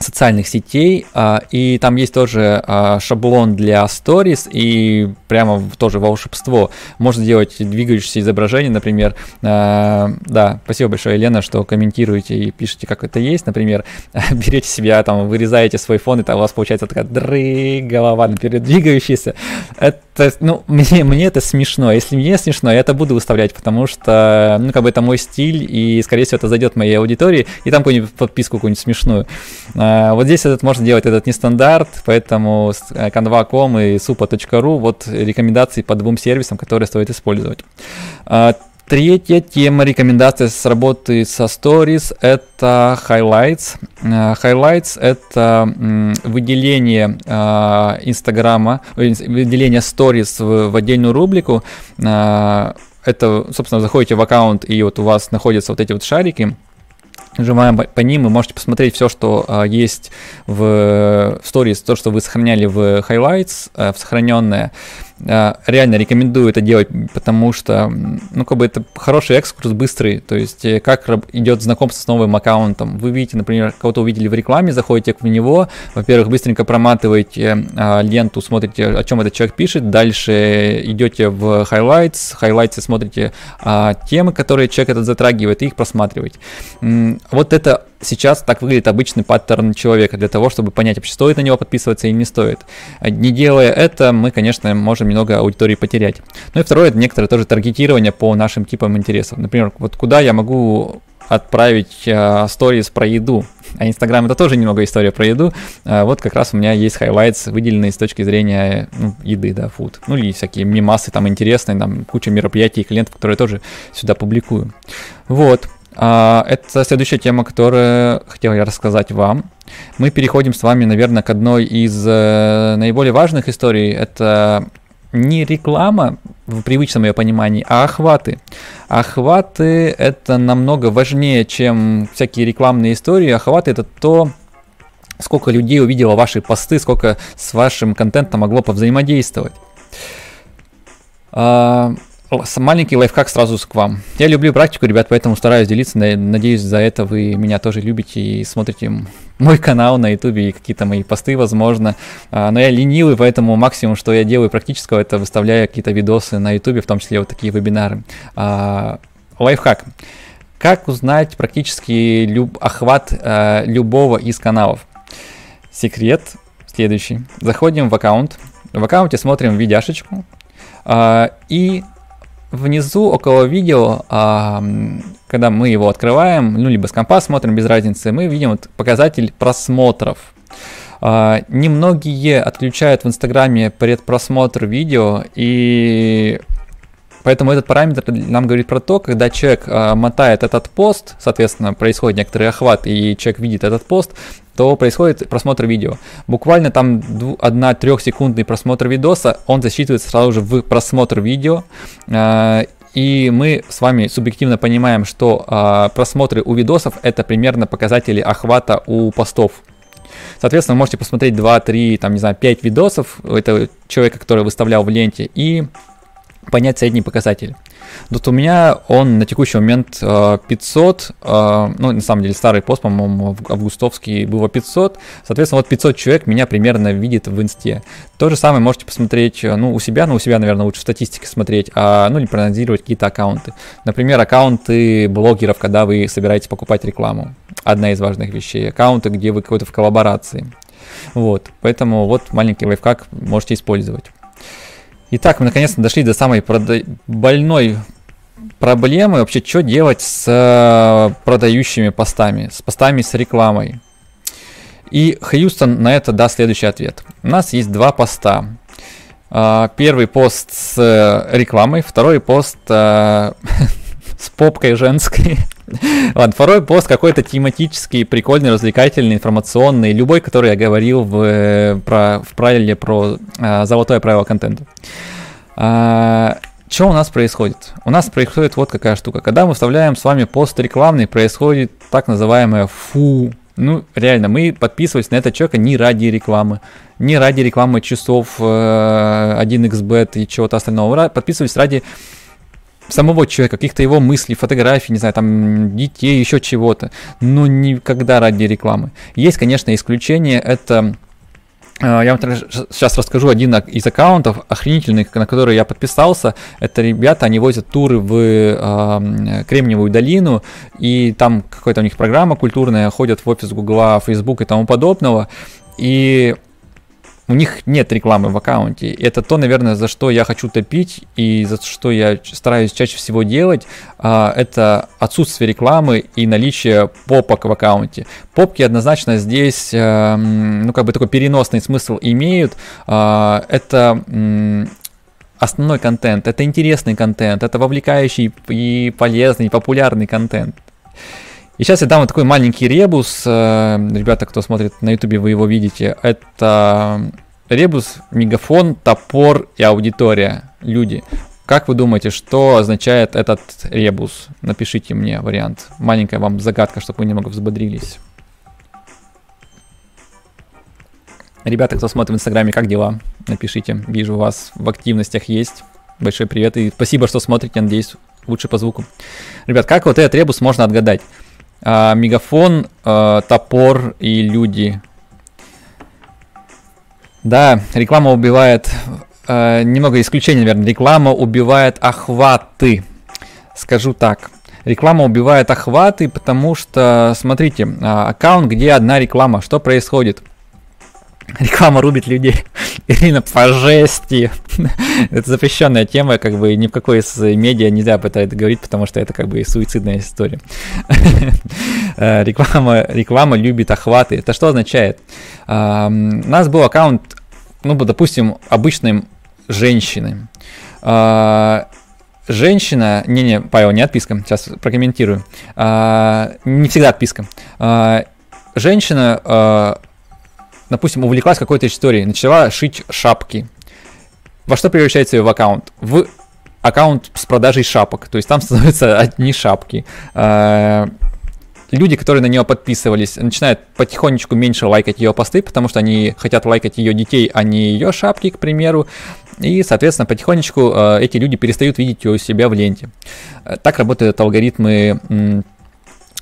социальных сетей, а, и там есть тоже а, шаблон для stories, и прямо тоже волшебство. Можно делать двигающиеся изображения, например. А, да, спасибо большое, Елена, что комментируете и пишете, как это есть. Например, берете себя, там, вырезаете свой фон, и там у вас получается такая дры, голова, двигающаяся. Это, ну, мне, мне это смешно. Если мне смешно, я это буду выставлять, потому что, ну, как бы это мой стиль, и, скорее всего, это зайдет моей аудитории, и там какую-нибудь подписку какую-нибудь смешную. А, вот здесь этот можно делать этот не стандарт, поэтому canva.com и supa.ru вот рекомендации по двум сервисам, которые стоит использовать. А, третья тема рекомендации с работы со Stories – это Highlights. А, highlights – это выделение Инстаграма, выделение Stories в отдельную рубрику. Это, собственно, заходите в аккаунт, и вот у вас находятся вот эти вот шарики – Нажимаем по ним, вы можете посмотреть все, что а, есть в, в Stories, то, что вы сохраняли в Highlights, а, в сохраненное. А, реально рекомендую это делать, потому что, ну, как бы это хороший экскурс, быстрый, то есть э, как идет знакомство с новым аккаунтом. Вы видите, например, кого-то увидели в рекламе, заходите в него, во-первых, быстренько проматываете а, ленту, смотрите, о чем этот человек пишет, дальше идете в highlights, highlights смотрите а, темы, которые человек этот затрагивает, и их просматриваете. Вот это сейчас так выглядит обычный паттерн человека для того, чтобы понять, вообще стоит на него подписываться или не стоит. Не делая это, мы, конечно, можем немного аудитории потерять. Ну и второе, это некоторое тоже таргетирование по нашим типам интересов. Например, вот куда я могу отправить э, сторис про еду. А Инстаграм это тоже немного история про еду. А вот как раз у меня есть highlights, выделенные с точки зрения ну, еды, да, food. Ну или всякие мимасы там интересные, там куча мероприятий и клиентов, которые тоже сюда публикую. Вот. А, это следующая тема, которую хотел я рассказать вам. Мы переходим с вами, наверное, к одной из э, наиболее важных историй. Это не реклама в привычном ее понимании, а охваты. Охваты это намного важнее, чем всякие рекламные истории. Охваты это то, сколько людей увидело ваши посты, сколько с вашим контентом могло повзаимодействовать. А, маленький лайфхак сразу к вам. Я люблю практику, ребят, поэтому стараюсь делиться. Надеюсь, за это вы меня тоже любите и смотрите мой канал на ютубе и какие-то мои посты, возможно. А, но я ленивый, поэтому максимум, что я делаю практического, это выставляю какие-то видосы на ютубе, в том числе вот такие вебинары. А, лайфхак. Как узнать практически люб, охват э, любого из каналов? Секрет следующий. Заходим в аккаунт. В аккаунте смотрим видяшечку. Э, и внизу около видео, а, когда мы его открываем, ну, либо с компа смотрим, без разницы, мы видим вот показатель просмотров. А, немногие отключают в Инстаграме предпросмотр видео, и Поэтому этот параметр нам говорит про то, когда человек э, мотает этот пост, соответственно, происходит некоторый охват, и человек видит этот пост, то происходит просмотр видео. Буквально там 1-3 секундный просмотр видоса, он засчитывается сразу же в просмотр видео, э, и мы с вами субъективно понимаем, что а, просмотры у видосов это примерно показатели охвата у постов. Соответственно, вы можете посмотреть 2, 3, там, не знаю, 5 видосов этого человека, который выставлял в ленте, и понять средний показатель. Вот у меня он на текущий момент 500, э, э, ну, на самом деле, старый пост, по-моему, августовский был 500, соответственно, вот 500 человек меня примерно видит в инсте. То же самое можете посмотреть, э, ну, у себя, ну, у себя, наверное, лучше в статистике смотреть, а, ну, или проанализировать какие-то аккаунты. Например, аккаунты блогеров, когда вы собираетесь покупать рекламу. Одна из важных вещей. Аккаунты, где вы какой-то в коллаборации. Вот, поэтому вот маленький лайфхак можете использовать. Итак, мы наконец-то дошли до самой прода- больной проблемы. Вообще, что делать с э, продающими постами, с постами с рекламой. И Хьюстон на это даст следующий ответ. У нас есть два поста. Uh, первый пост с uh, рекламой, второй пост с попкой женской. Ладно, второй пост какой-то тематический, прикольный, развлекательный, информационный, любой, который я говорил в, э, про, в правиле про а, золотое правило контента. А, что у нас происходит? У нас происходит вот какая штука. Когда мы вставляем с вами пост рекламный, происходит так называемое фу. Ну, реально, мы подписывались на этого человека не ради рекламы, не ради рекламы часов э, 1xbet и чего-то остального. Подписывались ради самого человека, каких-то его мыслей, фотографий, не знаю, там, детей, еще чего-то, но никогда ради рекламы. Есть, конечно, исключения, это э, я вам сейчас расскажу один из аккаунтов охренительных, на который я подписался. Это ребята, они возят туры в э, Кремниевую долину, и там какая-то у них программа культурная, ходят в офис Гугла, Facebook и тому подобного. И у них нет рекламы в аккаунте. Это то, наверное, за что я хочу топить и за что я стараюсь чаще всего делать. А, это отсутствие рекламы и наличие попок в аккаунте. Попки однозначно здесь, эм, ну, как бы такой переносный смысл имеют. А, это основной контент, это интересный контент, это вовлекающий и полезный, и популярный контент. И сейчас я дам вот такой маленький ребус. Э, ребята, кто смотрит на ютубе, вы его видите. Это ребус, мегафон, топор и аудитория. Люди. Как вы думаете, что означает этот ребус? Напишите мне вариант. Маленькая вам загадка, чтобы вы немного взбодрились. Ребята, кто смотрит в Инстаграме, как дела? Напишите. Вижу, вас в активностях есть. Большой привет и спасибо, что смотрите. Надеюсь, лучше по звуку. Ребят, как вот этот ребус можно отгадать? А, мегафон, а, топор и люди. Да, реклама убивает, а, немного исключений, наверное, реклама убивает охваты. Скажу так. Реклама убивает охваты, потому что, смотрите, а, аккаунт, где одна реклама, что происходит? Реклама рубит людей. Ирина, по жести. это запрещенная тема, как бы ни в какой из медиа нельзя об этом говорить, потому что это как бы суицидная история. Э, реклама, реклама любит охваты. Это что означает? У нас был аккаунт, ну, допустим, обычной женщины. А, женщина, не-не, Павел, не отписка, сейчас прокомментирую. А, не всегда отписка. А, женщина допустим, увлеклась какой-то историей, начала шить шапки. Во что превращается ее в аккаунт? В аккаунт с продажей шапок. То есть там становятся одни шапки. А, люди, которые на нее подписывались, начинают потихонечку меньше лайкать ее посты, потому что они хотят лайкать ее детей, а не ее шапки, к примеру. И, соответственно, потихонечку э, эти люди перестают видеть ее у себя в ленте. Так работают алгоритмы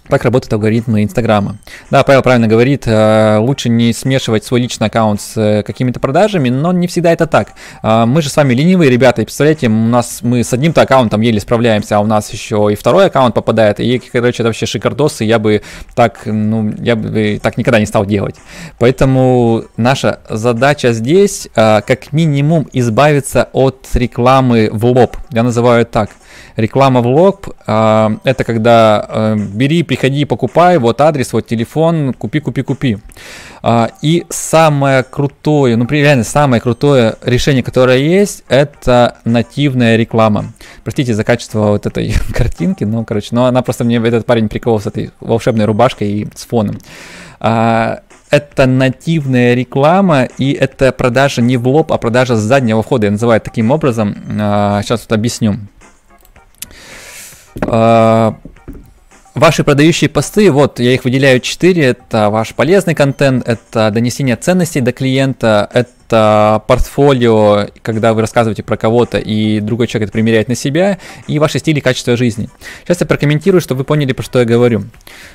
так работают алгоритмы Инстаграма. Да, Павел правильно говорит, э, лучше не смешивать свой личный аккаунт с э, какими-то продажами, но не всегда это так. Э, мы же с вами ленивые ребята, и представляете, у нас мы с одним-то аккаунтом еле справляемся, а у нас еще и второй аккаунт попадает, и, короче, это вообще шикардос, и я бы так, ну, я бы так никогда не стал делать. Поэтому наша задача здесь, как минимум, избавиться от рекламы в лоб. Я называю это так – Реклама в лоб э, это когда э, бери, приходи, покупай, вот адрес, вот телефон, купи, купи, купи. Э, и самое крутое, ну реально самое крутое решение, которое есть, это нативная реклама. Простите за качество вот этой картинки, ну короче, но она просто мне этот парень приколол с этой волшебной рубашкой и с фоном. А, это нативная реклама, и это продажа не в лоб, а продажа с заднего входа. Я называю таким образом. А, сейчас вот объясню. А, Ваши продающие посты, вот я их выделяю 4, это ваш полезный контент, это донесение ценностей до клиента, это портфолио, когда вы рассказываете про кого-то и другой человек это примеряет на себя, и ваши стили качества жизни. Сейчас я прокомментирую, чтобы вы поняли, про что я говорю.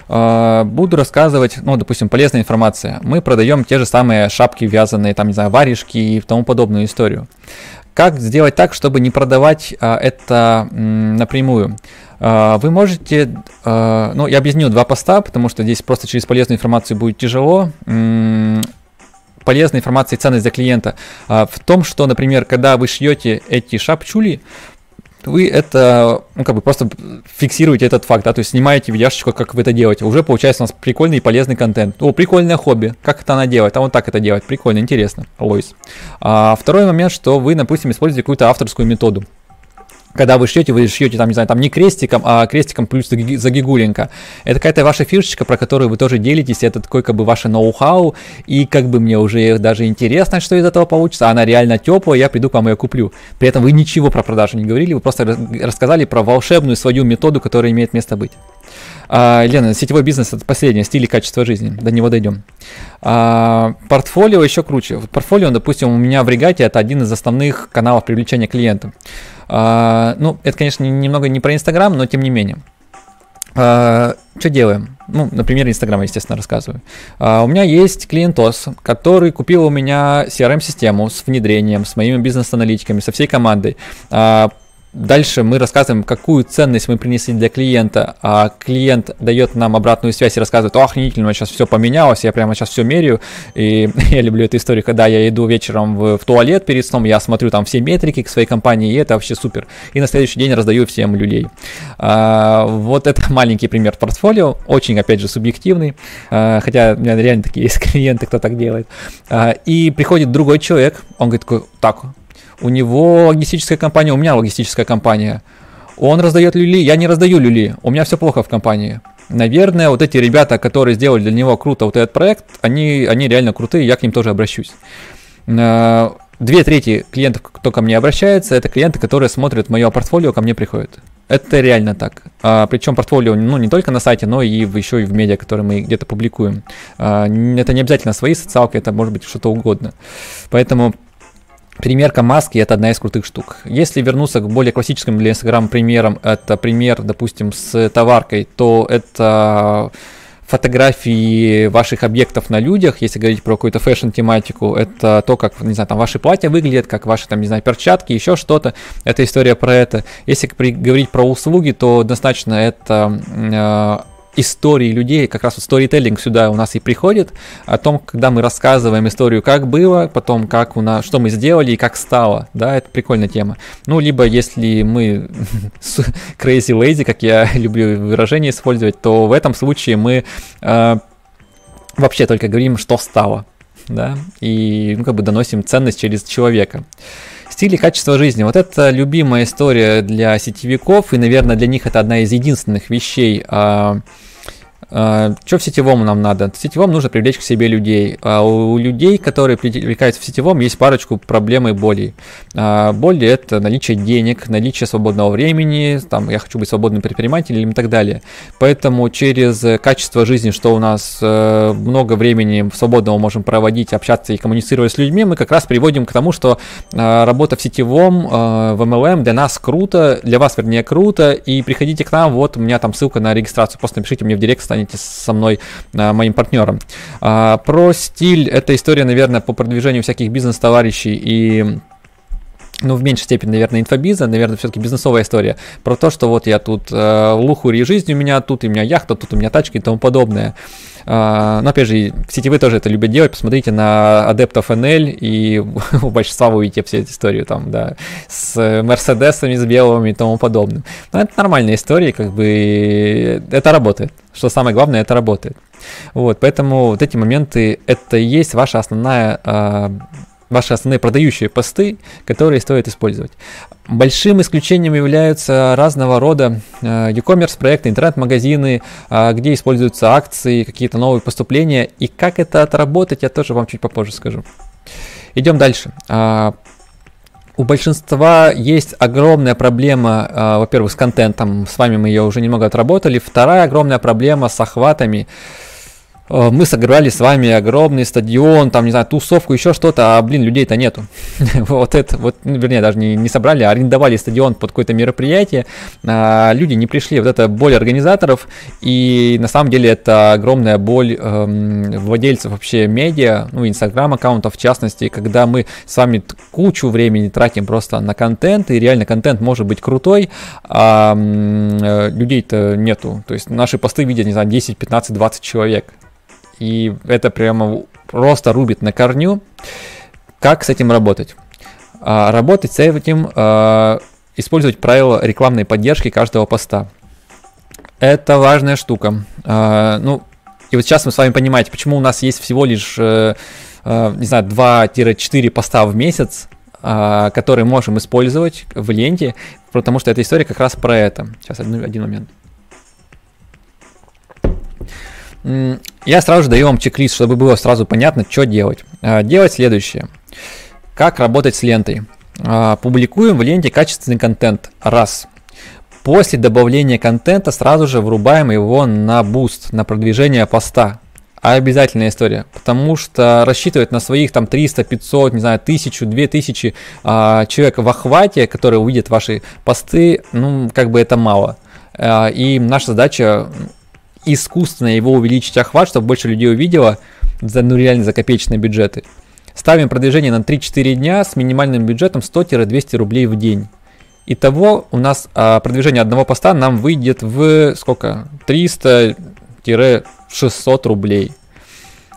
А, буду рассказывать, ну, допустим, полезная информация. Мы продаем те же самые шапки вязаные, там, не знаю, варежки и тому подобную историю. Как сделать так, чтобы не продавать а, это напрямую? А, вы можете, а, ну, я объясню два поста, потому что здесь просто через полезную информацию будет тяжело. Полезная информация и ценность для клиента а, в том, что, например, когда вы шьете эти шапчули, вы это, ну, как бы просто фиксируете этот факт, да, то есть снимаете видяшечку, как вы это делаете. Уже получается у нас прикольный и полезный контент. О, прикольное хобби. Как это она делает? А вот так это делать. Прикольно, интересно. Лойс. А, второй момент, что вы, допустим, используете какую-то авторскую методу когда вы шьете, вы шьете там, не знаю, там не крестиком, а крестиком плюс загигулинка. Это какая-то ваша фишечка, про которую вы тоже делитесь, это такой как бы ваше ноу-хау, и как бы мне уже даже интересно, что из этого получится, она реально теплая, я приду к вам ее куплю. При этом вы ничего про продажу не говорили, вы просто рассказали про волшебную свою методу, которая имеет место быть. А, Лена, сетевой бизнес это последнее, стиль и качество жизни. До него дойдем. А, портфолио еще круче. Портфолио, допустим, у меня в Регате это один из основных каналов привлечения клиента. А, ну, это, конечно, немного не про Инстаграм, но тем не менее. А, что делаем? Ну, например, Инстаграма, естественно, рассказываю. А, у меня есть клиентос, который купил у меня CRM-систему с внедрением, с моими бизнес-аналитиками, со всей командой. А, Дальше мы рассказываем, какую ценность мы принесли для клиента, а клиент дает нам обратную связь и рассказывает, о, охренительно, сейчас все поменялось, я прямо сейчас все меряю, и я люблю эту историю, когда я иду вечером в, в туалет перед сном, я смотрю там все метрики к своей компании, и это вообще супер. И на следующий день раздаю всем людей. А, вот это маленький пример портфолио, очень, опять же, субъективный, а, хотя у меня реально такие есть клиенты, кто так делает. А, и приходит другой человек, он говорит так, у него логистическая компания, у меня логистическая компания. Он раздает люли, я не раздаю люли, у меня все плохо в компании. Наверное, вот эти ребята, которые сделали для него круто вот этот проект, они, они реально крутые, я к ним тоже обращусь. Э, две трети клиентов, кто ко мне обращается, это клиенты, которые смотрят мое портфолио, ко мне приходят. Это реально так. А, причем портфолио, ну, не только на сайте, но и в, еще и в медиа, которые мы где-то публикуем. А, это не обязательно свои социалки, это может быть что-то угодно. Поэтому Примерка маски это одна из крутых штук. Если вернуться к более классическим для Instagram примерам, это пример, допустим, с товаркой, то это фотографии ваших объектов на людях, если говорить про какую-то фэшн-тематику, это то, как, не знаю, там ваши платья выглядят, как ваши, там, не знаю, перчатки, еще что-то, это история про это. Если говорить про услуги, то однозначно это э, истории людей, как раз вот сторителлинг сюда у нас и приходит, о том, когда мы рассказываем историю, как было, потом как у нас, что мы сделали и как стало, да, это прикольная тема. Ну, либо если мы crazy lazy, как я люблю выражение использовать, то в этом случае мы э, вообще только говорим, что стало, да, и ну, как бы доносим ценность через человека. Стиль и качество жизни. Вот это любимая история для сетевиков, и, наверное, для них это одна из единственных вещей, а, что в сетевом нам надо? В сетевом нужно привлечь к себе людей. А у людей, которые привлекаются в сетевом, есть парочку проблем и болей. А, боли – это наличие денег, наличие свободного времени, там, я хочу быть свободным предпринимателем и так далее. Поэтому через качество жизни, что у нас э, много времени свободного можем проводить, общаться и коммуницировать с людьми, мы как раз приводим к тому, что работа в сетевом, в MLM для нас круто, для вас, вернее, круто, и приходите к нам, вот у меня там ссылка на регистрацию, просто напишите мне в директ, станет станете со мной а, моим партнером. А, про стиль, это история, наверное, по продвижению всяких бизнес-товарищей и ну, в меньшей степени, наверное, инфобиза, наверное, все-таки бизнесовая история. Про то, что вот я тут э, лухури жизнь у меня, тут у меня яхта, тут у меня тачки и тому подобное. Uh, но опять же, сетевые тоже это любят делать. Посмотрите на адептов NL, и у большинства вы увидите все эти истории там, да, с Мерседесами, с белыми и тому подобным. Но это нормальная история, как бы это работает. Что самое главное, это работает. Вот, поэтому вот эти моменты, это и есть ваша основная uh, ваши основные продающие посты, которые стоит использовать. Большим исключением являются разного рода э, e-commerce проекты, интернет-магазины, э, где используются акции, какие-то новые поступления. И как это отработать, я тоже вам чуть попозже скажу. Идем дальше. А, у большинства есть огромная проблема, э, во-первых, с контентом, с вами мы ее уже немного отработали. Вторая огромная проблема с охватами. Мы сыграли с вами огромный стадион, там, не знаю, тусовку, еще что-то, а, блин, людей-то нету. вот это, вот, ну, вернее, даже не, не собрали, а арендовали стадион под какое-то мероприятие, а, люди не пришли, вот это боль организаторов, и на самом деле это огромная боль эм, владельцев вообще медиа, ну, инстаграм-аккаунтов в частности, когда мы с вами кучу времени тратим просто на контент, и реально контент может быть крутой, а э, людей-то нету, то есть наши посты видят, не знаю, 10, 15, 20 человек, и это прямо просто рубит на корню. Как с этим работать? А, работать с этим, а, использовать правила рекламной поддержки каждого поста. Это важная штука. А, ну, и вот сейчас мы с вами понимаете, почему у нас есть всего лишь, э, э, не знаю, 2-4 поста в месяц, которые можем использовать в ленте, потому что эта история как раз про это. Сейчас один, один момент. Я сразу же даю вам чек-лист, чтобы было сразу понятно, что делать. А, делать следующее. Как работать с лентой. А, публикуем в ленте качественный контент. Раз. После добавления контента сразу же врубаем его на boost, на продвижение поста. А обязательная история, потому что рассчитывать на своих там 300, 500, не знаю, 1000, 2000 а, человек в охвате, которые увидят ваши посты, ну, как бы это мало. А, и наша задача искусственно его увеличить охват, чтобы больше людей увидело, за, ну реально за копеечные бюджеты. Ставим продвижение на 3-4 дня с минимальным бюджетом 100-200 рублей в день. Итого у нас а, продвижение одного поста нам выйдет в сколько? 300-600 рублей.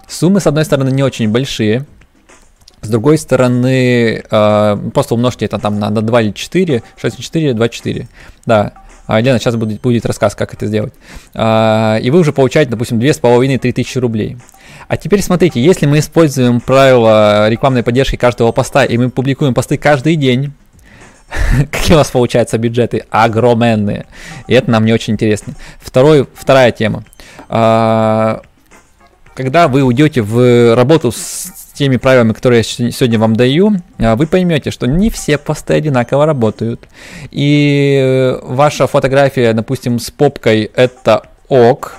Суммы, с одной стороны, не очень большие. С другой стороны, э, просто умножьте это там на, на 2 или 4, 6 4, 24. Да, а, Лена, сейчас будет, будет рассказ, как это сделать. А, и вы уже получаете, допустим, 2,5-3 тысячи рублей. А теперь смотрите, если мы используем правила рекламной поддержки каждого поста, и мы публикуем посты каждый день, какие у вас получаются бюджеты? Огроменные. И это нам не очень интересно. Второй, вторая тема. А, когда вы уйдете в работу с теми правилами, которые я сегодня вам даю, а, вы поймете, что не все посты одинаково работают. И э, ваша фотография, допустим, с попкой это ок,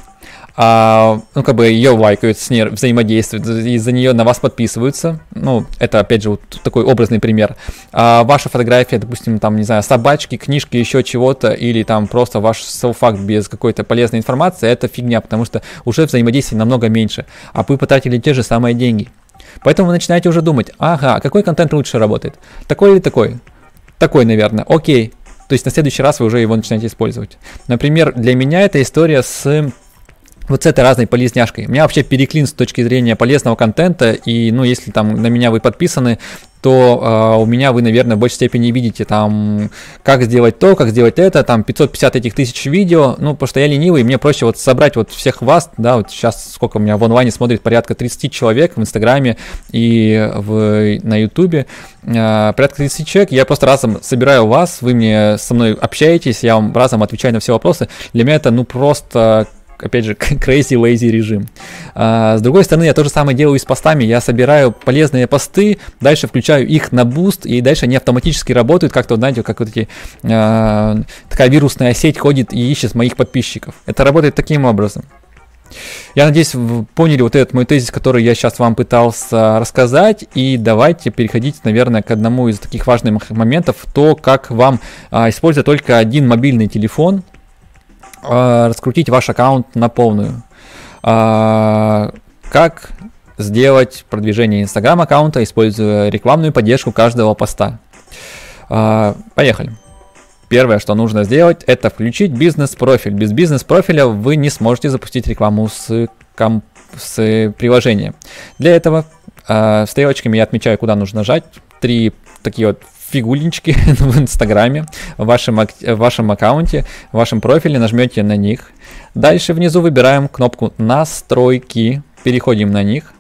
а, ну, как бы ее лайкают, с ней взаимодействуют, из-за нее на вас подписываются. Ну, это, опять же, вот такой образный пример. А ваша фотография, допустим, там, не знаю, собачки, книжки, еще чего-то, или там просто ваш селфакт без какой-то полезной информации, это фигня, потому что уже взаимодействие намного меньше, а вы потратили те же самые деньги. Поэтому вы начинаете уже думать, ага, какой контент лучше работает? Такой или такой? Такой, наверное. Окей. То есть на следующий раз вы уже его начинаете использовать. Например, для меня эта история с вот с этой разной полезняшкой. У меня вообще переклин с точки зрения полезного контента, и, ну, если там на меня вы подписаны, то э, у меня вы, наверное, в большей степени видите там, как сделать то, как сделать это, там 550 этих тысяч видео, ну, потому что я ленивый, мне проще вот собрать вот всех вас, да, вот сейчас сколько у меня в онлайне смотрит порядка 30 человек в Инстаграме и в, на Ютубе, э, порядка 30 человек, я просто разом собираю вас, вы мне со мной общаетесь, я вам разом отвечаю на все вопросы, для меня это, ну, просто опять же, crazy lazy режим. А, с другой стороны, я то же самое делаю и с постами. Я собираю полезные посты, дальше включаю их на boost, и дальше они автоматически работают, как-то, знаете, как вот эти, а, такая вирусная сеть ходит и ищет моих подписчиков. Это работает таким образом. Я надеюсь, вы поняли вот этот мой тезис, который я сейчас вам пытался рассказать, и давайте переходить, наверное, к одному из таких важных моментов, то, как вам а, использовать только один мобильный телефон раскрутить ваш аккаунт на полную. Э, как сделать продвижение Instagram аккаунта, используя рекламную поддержку каждого поста. Э, поехали. Первое, что нужно сделать, это включить бизнес-профиль. Без бизнес-профиля вы не сможете запустить рекламу с, комп- с приложения. Для этого э, стрелочками я отмечаю, куда нужно нажать. Три такие вот фигулинчики в Инстаграме, в вашем, в вашем аккаунте, в вашем профиле, нажмете на них. Дальше внизу выбираем кнопку «Настройки», переходим на них.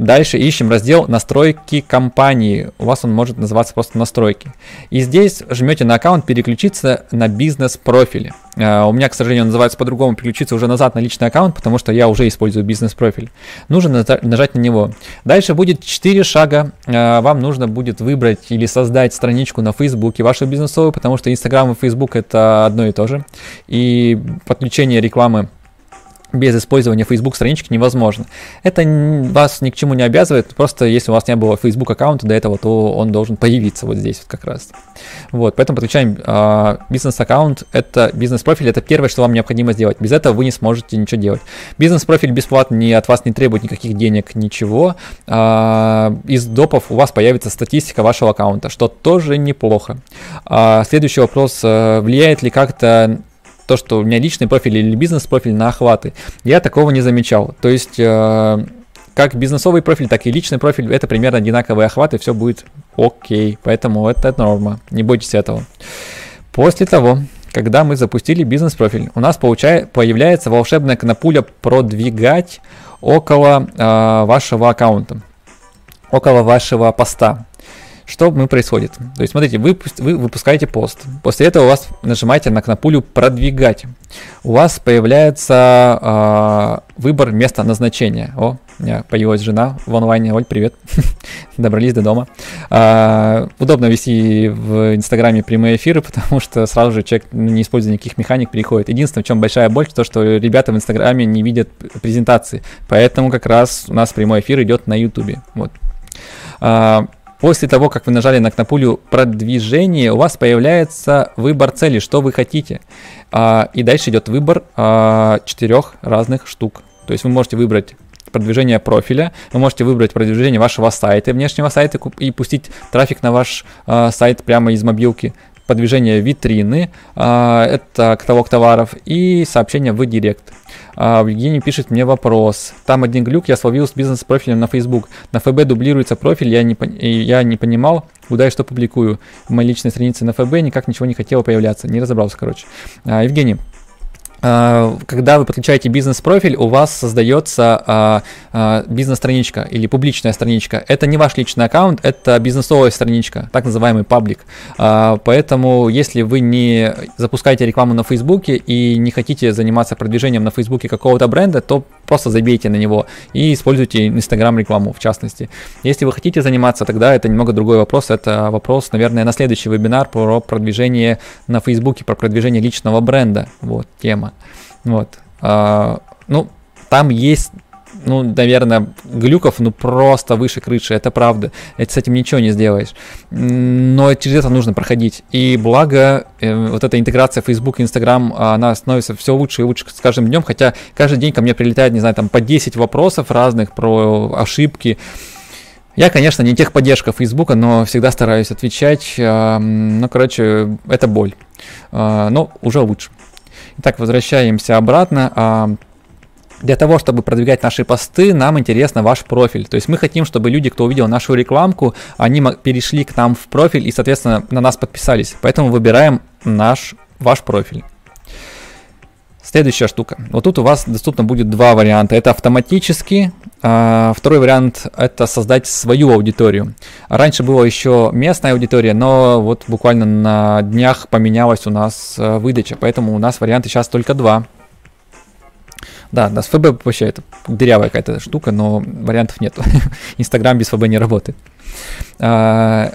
Дальше ищем раздел «Настройки компании». У вас он может называться просто «Настройки». И здесь жмете на аккаунт «Переключиться на бизнес-профили». Uh, у меня, к сожалению, называется по-другому переключиться уже назад на личный аккаунт, потому что я уже использую бизнес-профиль. Нужно нажать на него. Дальше будет 4 шага. Uh, вам нужно будет выбрать или создать страничку на Фейсбуке вашу бизнесовую, потому что Инстаграм и Фейсбук это одно и то же. И подключение рекламы без использования Facebook странички невозможно. Это вас ни к чему не обязывает, просто если у вас не было Facebook аккаунта до этого, то он должен появиться вот здесь вот как раз. Вот, поэтому подключаем э, бизнес-аккаунт, это бизнес-профиль, это первое, что вам необходимо сделать. Без этого вы не сможете ничего делать. Бизнес-профиль бесплатно, не, от вас не требует никаких денег, ничего. Э, из допов у вас появится статистика вашего аккаунта, что тоже неплохо. Э, следующий вопрос, э, влияет ли как-то то, что у меня личный профиль или бизнес-профиль на охваты. Я такого не замечал. То есть э, как бизнесовый профиль, так и личный профиль, это примерно одинаковые охваты, все будет окей. Поэтому это норма, не бойтесь этого. После того, когда мы запустили бизнес-профиль, у нас получает, появляется волшебная кнопуля «Продвигать» около э, вашего аккаунта, около вашего поста что мы происходит? То есть, смотрите, вы, вы выпускаете пост. После этого у вас нажимаете на кнопулю «Продвигать». У вас появляется э, выбор места назначения. О, у меня появилась жена в онлайне. Оль, привет. Добрались до дома. Э, удобно вести в Инстаграме прямые эфиры, потому что сразу же человек, не используя никаких механик, переходит. Единственное, в чем большая боль, то, что ребята в Инстаграме не видят презентации. Поэтому как раз у нас прямой эфир идет на Ютубе. Вот. После того, как вы нажали на кнопулю продвижение, у вас появляется выбор цели, что вы хотите. А, и дальше идет выбор а, четырех разных штук. То есть вы можете выбрать продвижение профиля, вы можете выбрать продвижение вашего сайта, внешнего сайта и пустить трафик на ваш а, сайт прямо из мобилки продвижение витрины, это каталог товаров и сообщение в директ. А, Евгений пишет мне вопрос. Там один глюк я словил с бизнес-профилем на Facebook. На ФБ дублируется профиль, я не, я не понимал, куда и что публикую. В моей личной странице на ФБ никак ничего не хотело появляться. Не разобрался, короче. А, Евгений, а, когда вы подключаете бизнес-профиль, у вас создается а, а, бизнес-страничка или публичная страничка. Это не ваш личный аккаунт, это бизнесовая страничка, так называемый паблик. Поэтому, если вы не запускаете рекламу на Фейсбуке и не хотите заниматься продвижением на Фейсбуке какого-то бренда, то просто забейте на него и используйте Инстаграм рекламу в частности. Если вы хотите заниматься, тогда это немного другой вопрос. Это вопрос, наверное, на следующий вебинар про продвижение на Фейсбуке, про продвижение личного бренда. Вот тема. Вот. А, ну, там есть ну, наверное, глюков, ну, просто выше крыши, это правда. Это с этим ничего не сделаешь. Но через это нужно проходить. И благо, э, вот эта интеграция Facebook и Instagram, она становится все лучше и лучше с каждым днем, хотя каждый день ко мне прилетает, не знаю, там по 10 вопросов разных про ошибки. Я, конечно, не техподдержка Фейсбука, но всегда стараюсь отвечать. Ну, короче, это боль. Э, но уже лучше. Итак, возвращаемся обратно. Для того, чтобы продвигать наши посты, нам интересно ваш профиль. То есть мы хотим, чтобы люди, кто увидел нашу рекламку, они перешли к нам в профиль и, соответственно, на нас подписались. Поэтому выбираем наш, ваш профиль. Следующая штука. Вот тут у вас доступно будет два варианта. Это автоматически. А второй вариант это создать свою аудиторию. Раньше была еще местная аудитория, но вот буквально на днях поменялась у нас э, выдача, поэтому у нас варианты сейчас только два. Да, да, с ФБ вообще это дырявая какая-то штука, но вариантов нет. Инстаграм без ФБ не работает. А,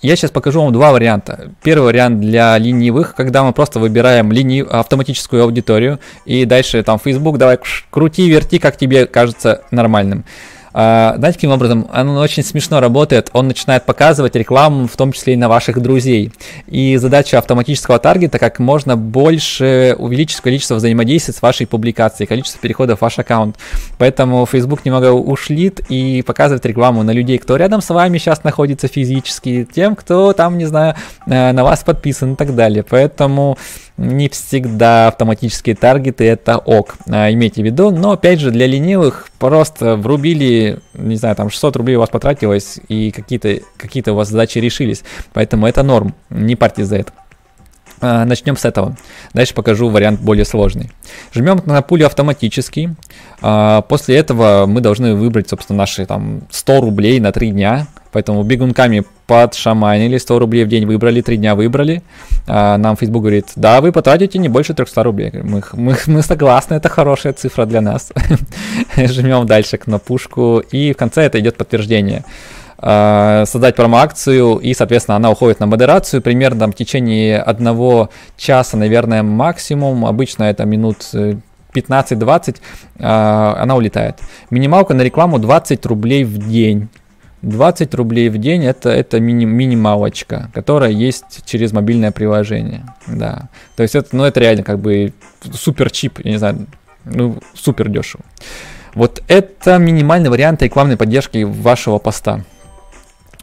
я сейчас покажу вам два варианта. Первый вариант для ленивых, когда мы просто выбираем лини... автоматическую аудиторию, и дальше там Facebook, давай крути, верти, как тебе кажется нормальным. А, знаете, каким образом? Он очень смешно работает. Он начинает показывать рекламу, в том числе и на ваших друзей. И задача автоматического таргета как можно больше увеличить количество взаимодействий с вашей публикацией, количество переходов в ваш аккаунт. Поэтому Facebook немного ушлит и показывает рекламу на людей, кто рядом с вами сейчас находится физически, тем, кто там, не знаю, э, на вас подписан и так далее. Поэтому не всегда автоматические таргеты это ок, а, имейте в виду, но опять же для ленивых просто врубили, не знаю, там 600 рублей у вас потратилось и какие-то какие у вас задачи решились, поэтому это норм, не парьтесь за это. А, начнем с этого. Дальше покажу вариант более сложный. Жмем на пулю автоматически. А, после этого мы должны выбрать, собственно, наши там 100 рублей на 3 дня. Поэтому бегунками подшаманили, 100 рублей в день выбрали, 3 дня выбрали. А, нам Facebook говорит, да, вы потратите не больше 300 рублей. Мы, мы, мы согласны, это хорошая цифра для нас. Жмем дальше на пушку, и в конце это идет подтверждение. Э, создать промо-акцию, и, соответственно, она уходит на модерацию примерно в течение одного часа, наверное, максимум. Обычно это минут 15-20, э, она улетает. Минималка на рекламу 20 рублей в день. 20 рублей в день это, это мини, минималочка, которая есть через мобильное приложение. Да. То есть это, ну, это реально как бы супер чип, я не знаю, ну, супер дешево. Вот это минимальный вариант рекламной поддержки вашего поста.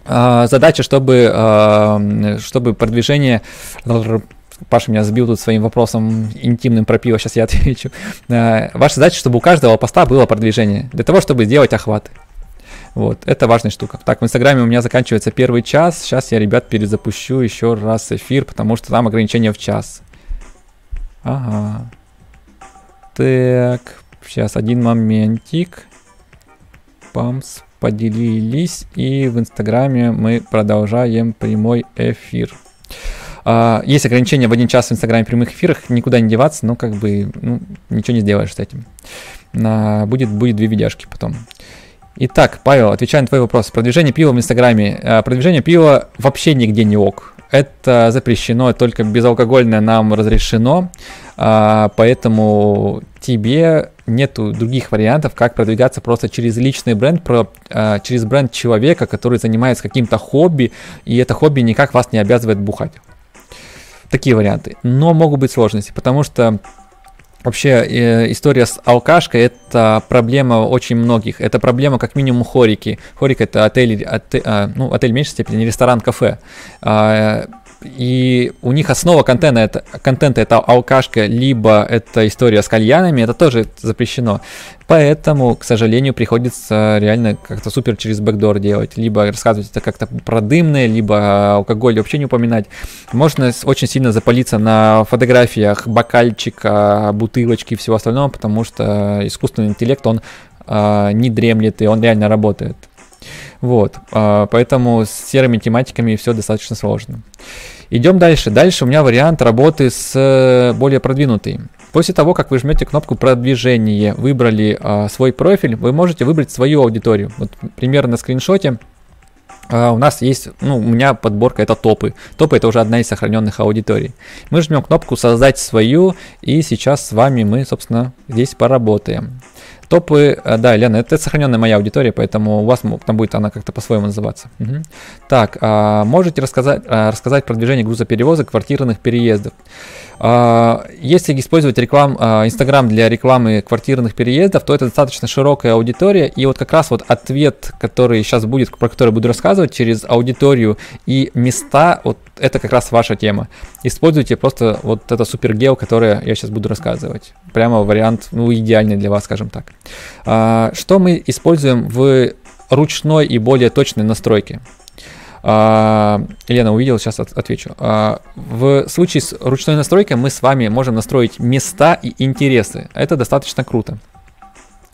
А, задача, чтобы, а, чтобы продвижение... Паша меня сбил тут своим вопросом интимным про пиво, сейчас я отвечу. А, ваша задача, чтобы у каждого поста было продвижение, для того, чтобы сделать охваты. Вот, это важная штука. Так, в Инстаграме у меня заканчивается первый час. Сейчас я, ребят, перезапущу еще раз эфир, потому что там ограничение в час. Ага. Так, сейчас один моментик. Памс, поделились, и в Инстаграме мы продолжаем прямой эфир. Uh, есть ограничения в один час в Инстаграме прямых эфирах, никуда не деваться, но как бы ну, ничего не сделаешь с этим. Uh, будет, будет две видяшки потом. Итак, Павел, отвечая на твой вопрос. Продвижение пива в Инстаграме. Uh, продвижение пива вообще нигде не ок. Это запрещено, только безалкогольное нам разрешено. А, поэтому тебе нету других вариантов, как продвигаться просто через личный бренд, про, а, через бренд человека, который занимается каким-то хобби, и это хобби никак вас не обязывает бухать. Такие варианты. Но могут быть сложности, потому что Вообще, э, история с алкашкой – это проблема очень многих. Это проблема как минимум хорики. Хорик – это отель, отель, а, ну, отель меньшей степени, ресторан-кафе. А, и у них основа контента это, контента это алкашка, либо это история с кальянами, это тоже запрещено. Поэтому, к сожалению, приходится реально как-то супер через бэкдор делать. Либо рассказывать это как-то про дымное, либо алкоголь вообще не упоминать. Можно очень сильно запалиться на фотографиях бокальчика, бутылочки и всего остального, потому что искусственный интеллект, он э, не дремлет, и он реально работает. Вот, э, поэтому с серыми тематиками все достаточно сложно. Идем дальше. Дальше у меня вариант работы с э, более продвинутой. После того, как вы жмете кнопку продвижение, выбрали э, свой профиль, вы можете выбрать свою аудиторию. Вот примерно на скриншоте Uh, у нас есть, ну, у меня подборка это топы. Топы это уже одна из сохраненных аудиторий. Мы жмем кнопку создать свою, и сейчас с вами мы, собственно, здесь поработаем. Топы, э, да, Лена, это сохраненная моя аудитория, поэтому у вас там будет она как-то по-своему называться. Угу. Так, а можете рассказать, а, рассказать про движение грузоперевозок, квартирных переездов? А, если использовать реклам, а, Инстаграм для рекламы квартирных переездов, то это достаточно широкая аудитория, и вот как раз вот ответ, который сейчас будет, про который буду рассказывать, через аудиторию и места, вот это как раз ваша тема. Используйте просто вот это супергео, которое я сейчас буду рассказывать. Прямо вариант, ну, идеальный для вас, скажем так. А, что мы используем в ручной и более точной настройке? А, Елена увидела, сейчас от, отвечу. А, в случае с ручной настройкой мы с вами можем настроить места и интересы. Это достаточно круто.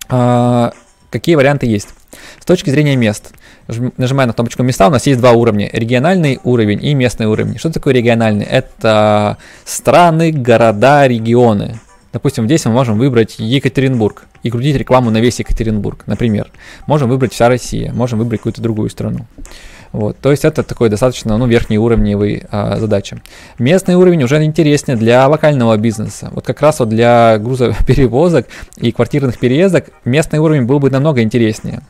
А, какие варианты есть? С точки зрения мест, нажимая на кнопочку места, у нас есть два уровня. Региональный уровень и местный уровень. Что такое региональный? Это страны, города, регионы. Допустим, здесь мы можем выбрать Екатеринбург и крутить рекламу на весь Екатеринбург, например. Можем выбрать вся Россия, можем выбрать какую-то другую страну. Вот, то есть это такой достаточно ну, верхнеуровневый а, задача. Местный уровень уже интереснее для локального бизнеса. Вот как раз вот для грузоперевозок и квартирных переездок местный уровень был бы намного интереснее.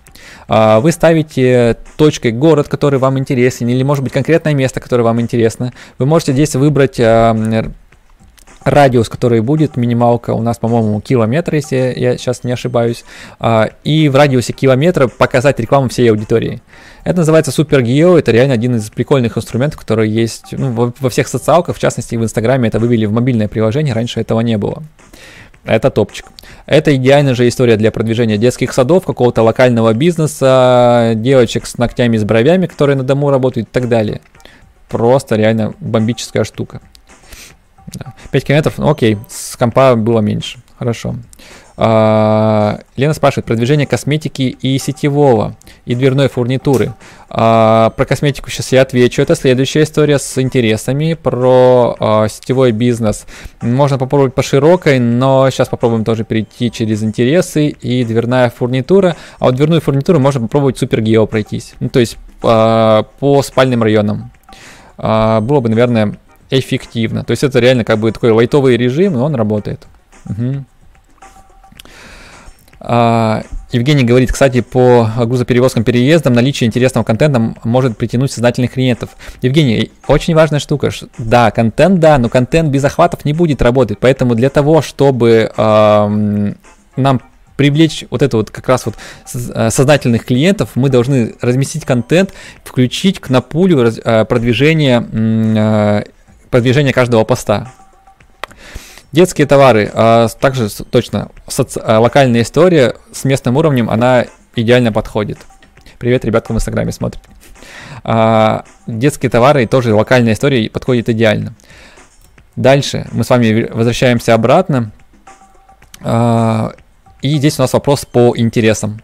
А, вы ставите точкой город, который вам интересен, или может быть конкретное место, которое вам интересно. Вы можете здесь выбрать а, радиус, который будет, минималка у нас, по-моему, километр, если я сейчас не ошибаюсь, а, и в радиусе километра показать рекламу всей аудитории. Это называется Geo, это реально один из прикольных инструментов, которые есть ну, во всех социалках, в частности в Инстаграме это вывели в мобильное приложение, раньше этого не было. Это топчик. Это идеальная же история для продвижения детских садов, какого-то локального бизнеса, девочек с ногтями, с бровями, которые на дому работают и так далее. Просто реально бомбическая штука. Да. 5 километров, ну окей, с компа было меньше. Хорошо. А, Лена спрашивает про движение косметики и сетевого, и дверной фурнитуры. А, про косметику сейчас я отвечу. Это следующая история с интересами. Про а, сетевой бизнес можно попробовать по широкой, но сейчас попробуем тоже перейти через интересы и дверная фурнитура. А вот дверную фурнитуру можно попробовать супергео пройтись. Ну, то есть по спальным районам. Было бы, наверное, эффективно. То есть это реально как бы такой лайтовый режим, и он работает. Угу. А, Евгений говорит, кстати, по грузоперевозкам переездам наличие интересного контента может притянуть сознательных клиентов. Евгений, очень важная штука. Да, контент, да, но контент без охватов не будет работать. Поэтому для того, чтобы э, нам привлечь вот это вот как раз вот э, сознательных клиентов, мы должны разместить контент, включить к напулю э, продвижение, э, продвижение каждого поста. Детские товары, а, также точно, соци- а, локальная история с местным уровнем, она идеально подходит. Привет, ребятка в Инстаграме смотрят. А, детские товары, тоже локальная история, подходит идеально. Дальше мы с вами возвращаемся обратно. А, и здесь у нас вопрос по интересам.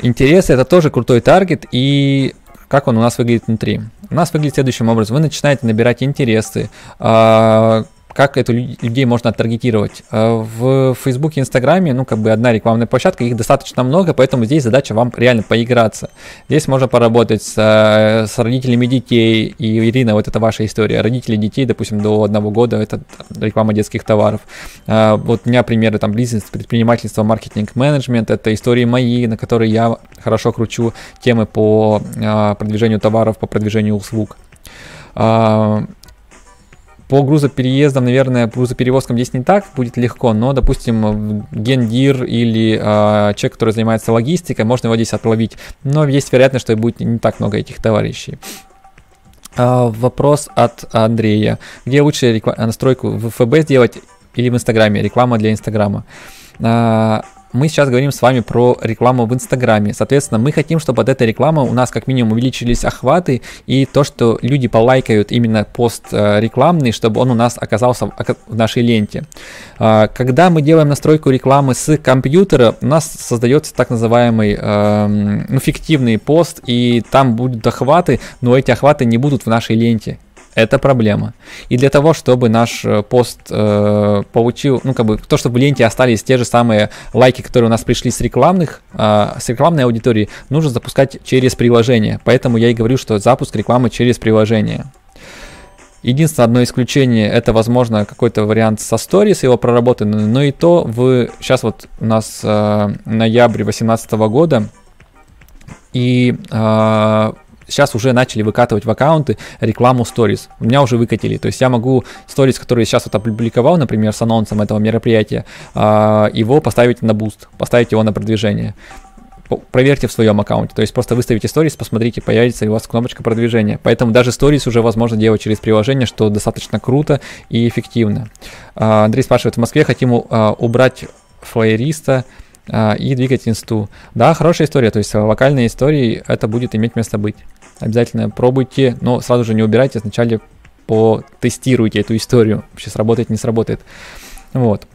Интересы это тоже крутой таргет, и как он у нас выглядит внутри? У нас выглядит следующим образом. Вы начинаете набирать интересы, а, как эту людей можно оттаргетировать. Э, в Фейсбуке, Инстаграме, ну, как бы одна рекламная площадка, их достаточно много, поэтому здесь задача вам реально поиграться. Здесь можно поработать с, с родителями детей, и Ирина, вот это ваша история. Родители детей, допустим, до одного года, это реклама детских товаров. Э, вот у меня примеры, там, бизнес, предпринимательство, маркетинг, менеджмент, это истории мои, на которые я хорошо кручу темы по продвижению товаров, по продвижению услуг. По грузопереездам, наверное, по грузоперевозкам здесь не так будет легко, но, допустим, гендир или э, человек, который занимается логистикой, можно его здесь отловить. Но есть вероятность, что будет не так много этих товарищей. А, вопрос от Андрея. Где лучше рекла- настройку в ФБ сделать или в Инстаграме? Реклама для Инстаграма. А, мы сейчас говорим с вами про рекламу в Инстаграме. Соответственно, мы хотим, чтобы от этой рекламы у нас как минимум увеличились охваты и то, что люди полайкают именно пост э, рекламный, чтобы он у нас оказался в нашей ленте. А, когда мы делаем настройку рекламы с компьютера, у нас создается так называемый эм, ну, фиктивный пост, и там будут охваты, но эти охваты не будут в нашей ленте. Это проблема. И для того, чтобы наш э, пост э, получил, ну, как бы, то, чтобы в ленте остались те же самые лайки, которые у нас пришли с рекламных, э, с рекламной аудитории, нужно запускать через приложение. Поэтому я и говорю, что запуск рекламы через приложение. Единственное одно исключение, это, возможно, какой-то вариант со сторис его проработанный, но и то вы, сейчас вот у нас э, ноябрь 2018 года, и э, сейчас уже начали выкатывать в аккаунты рекламу Stories. У меня уже выкатили. То есть я могу Stories, который сейчас вот опубликовал, например, с анонсом этого мероприятия, а, его поставить на boost, поставить его на продвижение проверьте в своем аккаунте. То есть просто выставите сторис, посмотрите, появится ли у вас кнопочка продвижения. Поэтому даже сторис уже возможно делать через приложение, что достаточно круто и эффективно. А, Андрей спрашивает, в Москве хотим а, убрать флоериста и двигать инсту. Да, хорошая история, то есть локальные истории это будет иметь место быть. Обязательно пробуйте, но сразу же не убирайте, сначала потестируйте эту историю, вообще сработает, не сработает. Вот.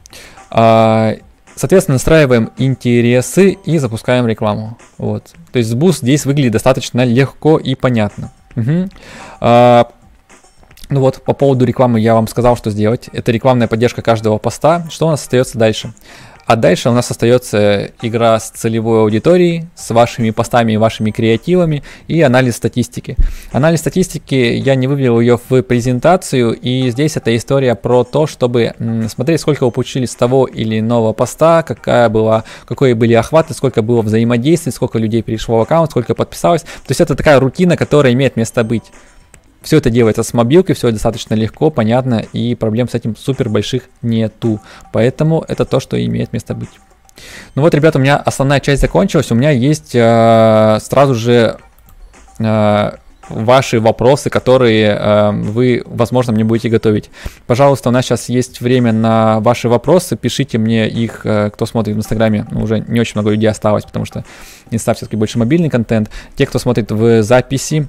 А, соответственно, настраиваем интересы и запускаем рекламу. Вот. То есть Boost здесь выглядит достаточно легко и понятно. Угу. А, ну вот, по поводу рекламы я вам сказал, что сделать. Это рекламная поддержка каждого поста. Что у нас остается дальше? А дальше у нас остается игра с целевой аудиторией, с вашими постами и вашими креативами и анализ статистики. Анализ статистики я не вывел ее в презентацию, и здесь это история про то, чтобы смотреть, сколько вы получили с того или иного поста, какая была, какие были охваты, сколько было взаимодействий, сколько людей перешло в аккаунт, сколько подписалось. То есть это такая рутина, которая имеет место быть. Все это делается с мобилкой, все достаточно легко, понятно, и проблем с этим супер больших нету. Поэтому это то, что имеет место быть. Ну вот, ребята, у меня основная часть закончилась. У меня есть э, сразу же э, ваши вопросы, которые э, вы, возможно, мне будете готовить. Пожалуйста, у нас сейчас есть время на ваши вопросы. Пишите мне их, э, кто смотрит в Инстаграме. Ну, уже не очень много людей осталось, потому что Инста все-таки больше мобильный контент. Те, кто смотрит в записи,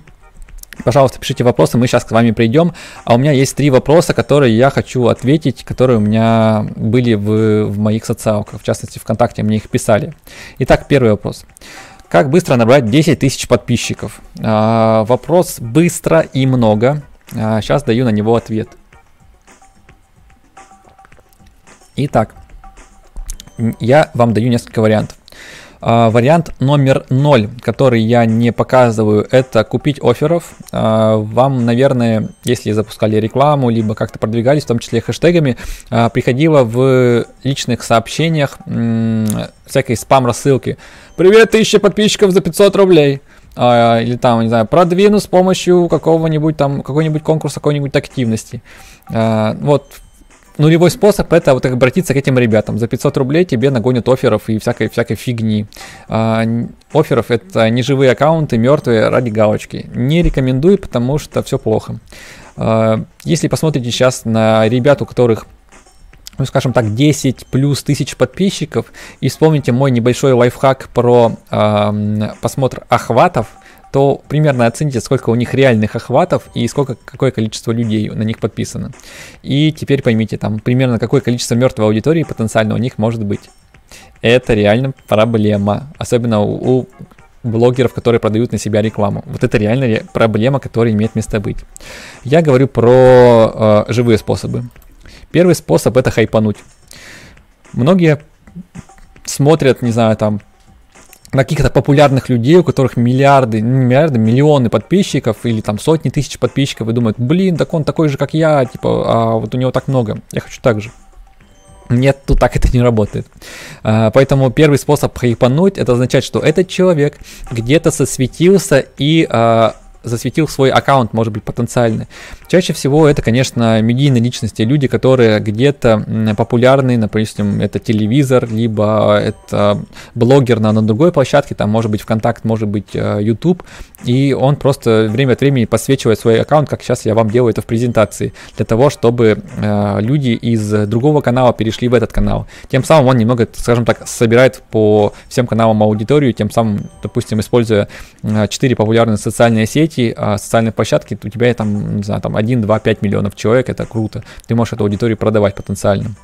Пожалуйста, пишите вопросы, мы сейчас к вами придем. А у меня есть три вопроса, которые я хочу ответить, которые у меня были в, в моих социалках, в частности ВКонтакте мне их писали. Итак, первый вопрос. Как быстро набрать 10 тысяч подписчиков? А, вопрос быстро и много. А, сейчас даю на него ответ. Итак, я вам даю несколько вариантов. А, вариант номер 0, который я не показываю, это купить офферов. А, вам, наверное, если запускали рекламу, либо как-то продвигались, в том числе хэштегами, а, приходило в личных сообщениях всякой спам-рассылки. «Привет, тысяча подписчиков за 500 рублей!» или там, не знаю, продвину с помощью какого-нибудь там, какой-нибудь конкурса, какой-нибудь активности. Вот нулевой способ это вот обратиться к этим ребятам. За 500 рублей тебе нагонят офферов и всякой, всякой фигни. А, офферов это не живые аккаунты, мертвые ради галочки. Не рекомендую, потому что все плохо. А, если посмотрите сейчас на ребят, у которых ну, скажем так, 10 плюс тысяч подписчиков, и вспомните мой небольшой лайфхак про э, посмотр охватов, то примерно оцените, сколько у них реальных охватов и сколько, какое количество людей на них подписано. И теперь поймите, там примерно какое количество мертвой аудитории потенциально у них может быть. Это реально проблема, особенно у, у блогеров, которые продают на себя рекламу. Вот это реально проблема, которая имеет место быть. Я говорю про э, живые способы. Первый способ это хайпануть. Многие смотрят, не знаю, там на каких-то популярных людей, у которых миллиарды, не миллиарды, миллионы подписчиков или там сотни тысяч подписчиков и думают, блин, так он такой же, как я, типа, а вот у него так много, я хочу так же. Нет, тут так это не работает. А, поэтому первый способ хайпануть, это означает, что этот человек где-то сосветился и а, засветил свой аккаунт, может быть, потенциальный. Чаще всего это, конечно, медийные личности, люди, которые где-то популярны, допустим, это телевизор, либо это блогер на, на другой площадке, там может быть ВКонтакт, может быть э, YouTube, и он просто время от времени подсвечивает свой аккаунт, как сейчас я вам делаю это в презентации, для того, чтобы э, люди из другого канала перешли в этот канал. Тем самым он немного, скажем так, собирает по всем каналам аудиторию, тем самым, допустим, используя э, 4 популярные социальные сети, э, социальные площадки, у тебя там, не знаю, там 1, 2, 5 миллионов человек, это круто. Ты можешь эту аудиторию продавать потенциально.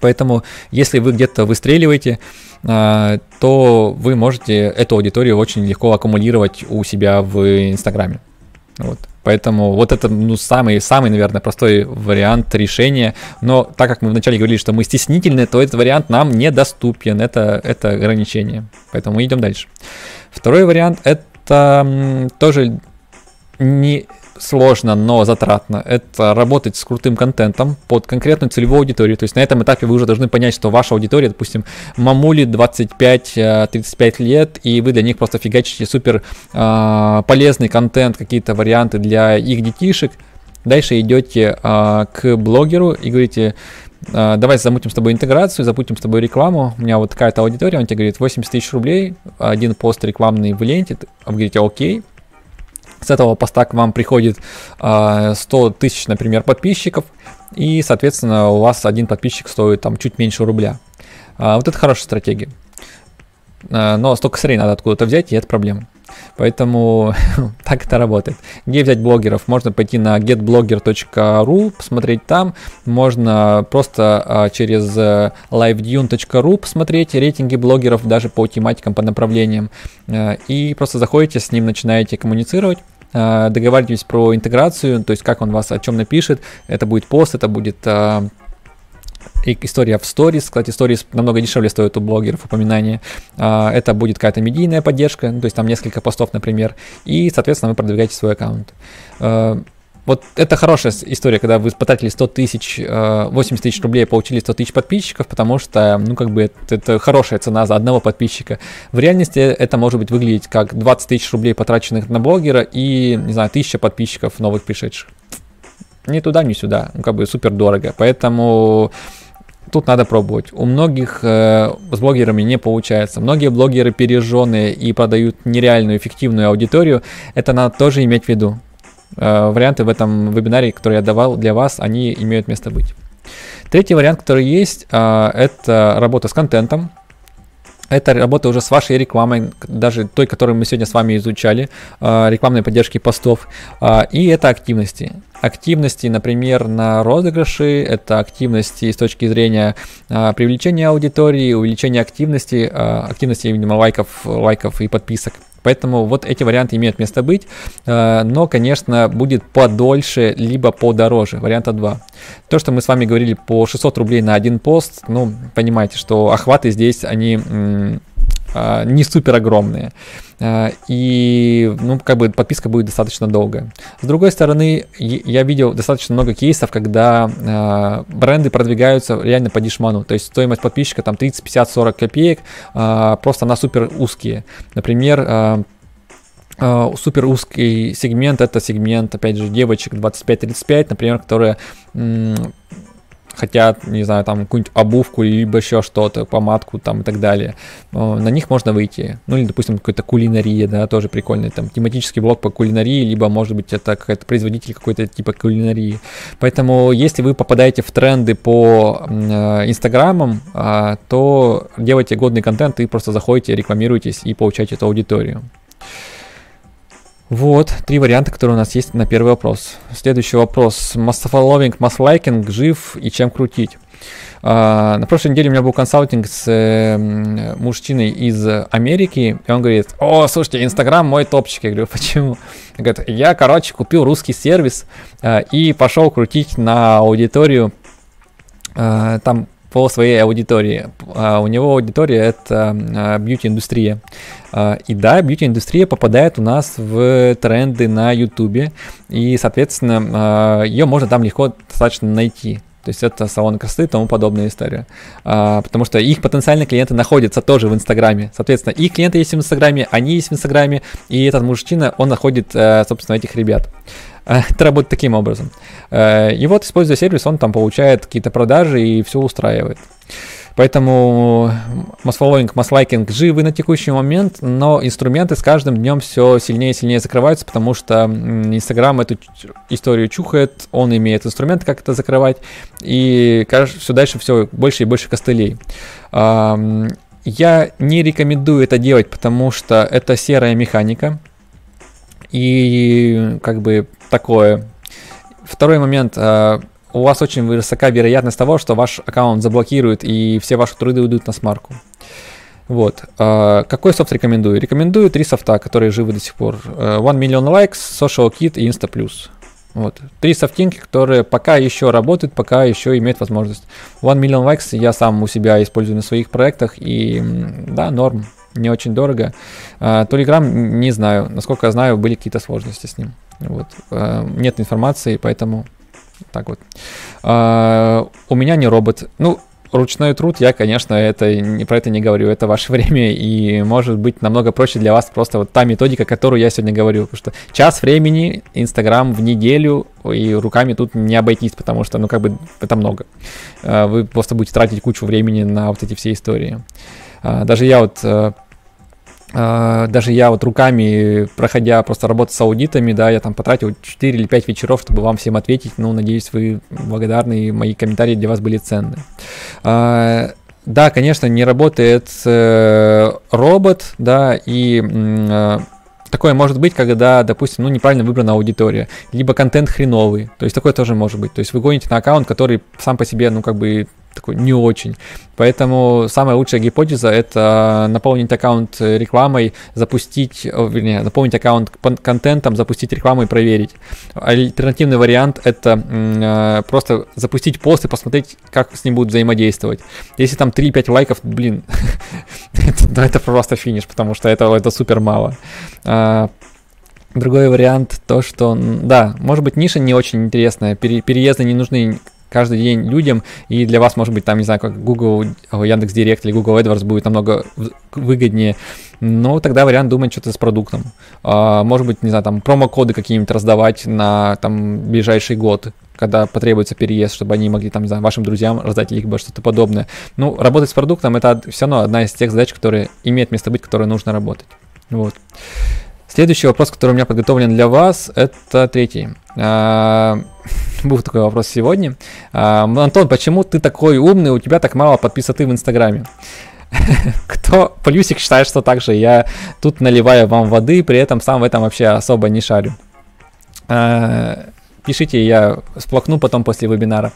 Поэтому, если вы где-то выстреливаете, а, то вы можете эту аудиторию очень легко аккумулировать у себя в Инстаграме. Вот. Поэтому вот это ну, самый, самый, наверное, простой вариант решения. Но так как мы вначале говорили, что мы стеснительны, то этот вариант нам недоступен. Это, это ограничение. Поэтому мы идем дальше. Второй вариант это тоже не сложно, но затратно. Это работать с крутым контентом под конкретную целевую аудиторию. То есть на этом этапе вы уже должны понять, что ваша аудитория, допустим, мамули 25-35 э, лет, и вы для них просто фигачите супер э, полезный контент, какие-то варианты для их детишек. Дальше идете э, к блогеру и говорите, давай замутим с тобой интеграцию, запутим с тобой рекламу. У меня вот такая-то аудитория, он тебе говорит 80 тысяч рублей, один пост рекламный в ленте, вы говорите окей, с этого поста к вам приходит э, а, 100 тысяч, например, подписчиков, и, соответственно, у вас один подписчик стоит там чуть меньше рубля. Э, вот это хорошая стратегия. Но столько сырей надо откуда-то взять, и это проблема. Поэтому так это работает. Где взять блогеров? Можно пойти на getblogger.ru, посмотреть там. Можно просто а, через uh, livedune.ru посмотреть рейтинги блогеров даже по тематикам, по направлениям. Uh, и просто заходите с ним, начинаете коммуницировать договаривайтесь про интеграцию, то есть как он вас о чем напишет, это будет пост, это будет история в сторис. Кстати, сторис намного дешевле стоит у блогеров упоминания. А, это будет какая-то медийная поддержка, то есть там несколько постов, например, и, соответственно, вы продвигаете свой аккаунт. А, вот это хорошая история, когда вы потратили 100 тысяч, 80 а, тысяч рублей, получили 100 тысяч подписчиков, потому что, ну, как бы, это, это хорошая цена за одного подписчика. В реальности это может быть выглядеть как 20 тысяч рублей, потраченных на блогера, и, не знаю, 1000 подписчиков новых пришедших. Ни туда, ни сюда, ну, как бы супер дорого. Поэтому тут надо пробовать. У многих э, с блогерами не получается. Многие блогеры пережженные и продают нереальную эффективную аудиторию. Это надо тоже иметь в виду. Э, варианты в этом вебинаре, который я давал для вас, они имеют место быть. Третий вариант, который есть, э, это работа с контентом. Это работа уже с вашей рекламой, даже той, которую мы сегодня с вами изучали, а, рекламной поддержки постов. А, и это активности. Активности, например, на розыгрыши, это активности с точки зрения а, привлечения аудитории, увеличения активности, активности именно лайков, лайков и подписок. Поэтому вот эти варианты имеют место быть, э, но, конечно, будет подольше, либо подороже, варианта 2. То, что мы с вами говорили по 600 рублей на один пост, ну, понимаете, что охваты здесь, они а, не супер огромные. А, и, ну, как бы подписка будет достаточно долгая. С другой стороны, я видел достаточно много кейсов, когда а, бренды продвигаются реально по дешману. То есть стоимость подписчика там 30, 50, 40 копеек, просто на супер узкие. Например, супер узкий сегмент это сегмент, опять же, девочек 25-35, например, которые хотят, не знаю, там какую-нибудь обувку, либо еще что-то, помадку там и так далее, на них можно выйти. Ну или, допустим, какой-то кулинария, да, тоже прикольный, там тематический блог по кулинарии, либо, может быть, это какой-то производитель какой-то типа кулинарии. Поэтому, если вы попадаете в тренды по э, инстаграмам, э, то делайте годный контент и просто заходите, рекламируйтесь и получаете эту аудиторию. Вот, три варианта, которые у нас есть на первый вопрос. Следующий вопрос. Must-following, must-liking, жив и чем крутить? Uh, на прошлой неделе у меня был консалтинг с э, мужчиной из Америки, и он говорит, о, слушайте, Инстаграм мой топчик. Я говорю, почему? Он говорит, я, короче, купил русский сервис uh, и пошел крутить на аудиторию, uh, там по своей аудитории. Uh, у него аудитория это uh, бьюти-индустрия. Uh, и да, бьюти-индустрия попадает у нас в тренды на YouTube, и, соответственно, ее можно там легко достаточно найти. То есть это салон красоты и тому подобная история. А, потому что их потенциальные клиенты находятся тоже в Инстаграме. Соответственно, их клиенты есть в Инстаграме, они есть в Инстаграме, и этот мужчина, он находит, собственно, этих ребят. Это работает таким образом. Э, и вот, используя сервис, он там получает какие-то продажи и все устраивает. Поэтому масс-фолловинг, масс-лайкинг живы на текущий момент, но инструменты с каждым днем все сильнее и сильнее закрываются, потому что Инстаграм эту историю чухает, он имеет инструменты, как это закрывать, и все дальше все больше и больше костылей. Я не рекомендую это делать, потому что это серая механика, и как бы такое. Второй момент. А, у вас очень высока вероятность того, что ваш аккаунт заблокируют и все ваши труды уйдут на смарку. Вот. А, какой софт рекомендую? Рекомендую три софта, которые живы до сих пор. А, One Million Likes, Social Kit и InstaPlus. Вот. Три софтинки, которые пока еще работают, пока еще имеют возможность. One Million Likes я сам у себя использую на своих проектах, и да, норм, не очень дорого. Telegram, не знаю, насколько я знаю, были какие-то сложности с ним. Вот. Э, нет информации, поэтому так вот. Э, у меня не робот. Ну, ручной труд, я, конечно, это не, про это не говорю, это ваше время, и может быть намного проще для вас просто вот та методика, которую я сегодня говорю, потому что час времени, Инстаграм в неделю, и руками тут не обойтись, потому что, ну, как бы, это много. Вы просто будете тратить кучу времени на вот эти все истории. Даже я вот а, даже я вот руками, проходя просто работу с аудитами, да, я там потратил 4 или 5 вечеров, чтобы вам всем ответить. Ну, надеюсь, вы благодарны, и мои комментарии для вас были ценны. А, да, конечно, не работает э, робот, да, и э, такое может быть, когда, допустим, ну, неправильно выбрана аудитория, либо контент хреновый, то есть такое тоже может быть. То есть вы гоните на аккаунт, который сам по себе, ну, как бы такой не очень. Поэтому самая лучшая гипотеза это наполнить аккаунт рекламой, запустить, вернее, наполнить аккаунт контентом, запустить рекламу и проверить. Альтернативный вариант это э, просто запустить пост и посмотреть, как с ним будут взаимодействовать. Если там 3-5 лайков, блин, это, просто финиш, потому что это, это супер мало. А, другой вариант то, что, да, может быть, ниша не очень интересная, переезды не нужны каждый день людям, и для вас, может быть, там, не знаю, как Google, Яндекс Директ или Google AdWords будет намного выгоднее, но тогда вариант думать что-то с продуктом. А, может быть, не знаю, там промокоды какие-нибудь раздавать на там ближайший год, когда потребуется переезд, чтобы они могли там, не знаю, вашим друзьям раздать либо что-то подобное. Ну, работать с продуктом это все равно одна из тех задач, которые имеет место быть, которые нужно работать. Вот. Следующий вопрос, который у меня подготовлен для вас, это третий. А, был такой вопрос сегодня. А, Антон, почему ты такой умный, у тебя так мало подписоты в Инстаграме? Кто плюсик считает, что так же я тут наливаю вам воды, при этом сам в этом вообще особо не шарю. А, пишите, я сплакну потом после вебинара.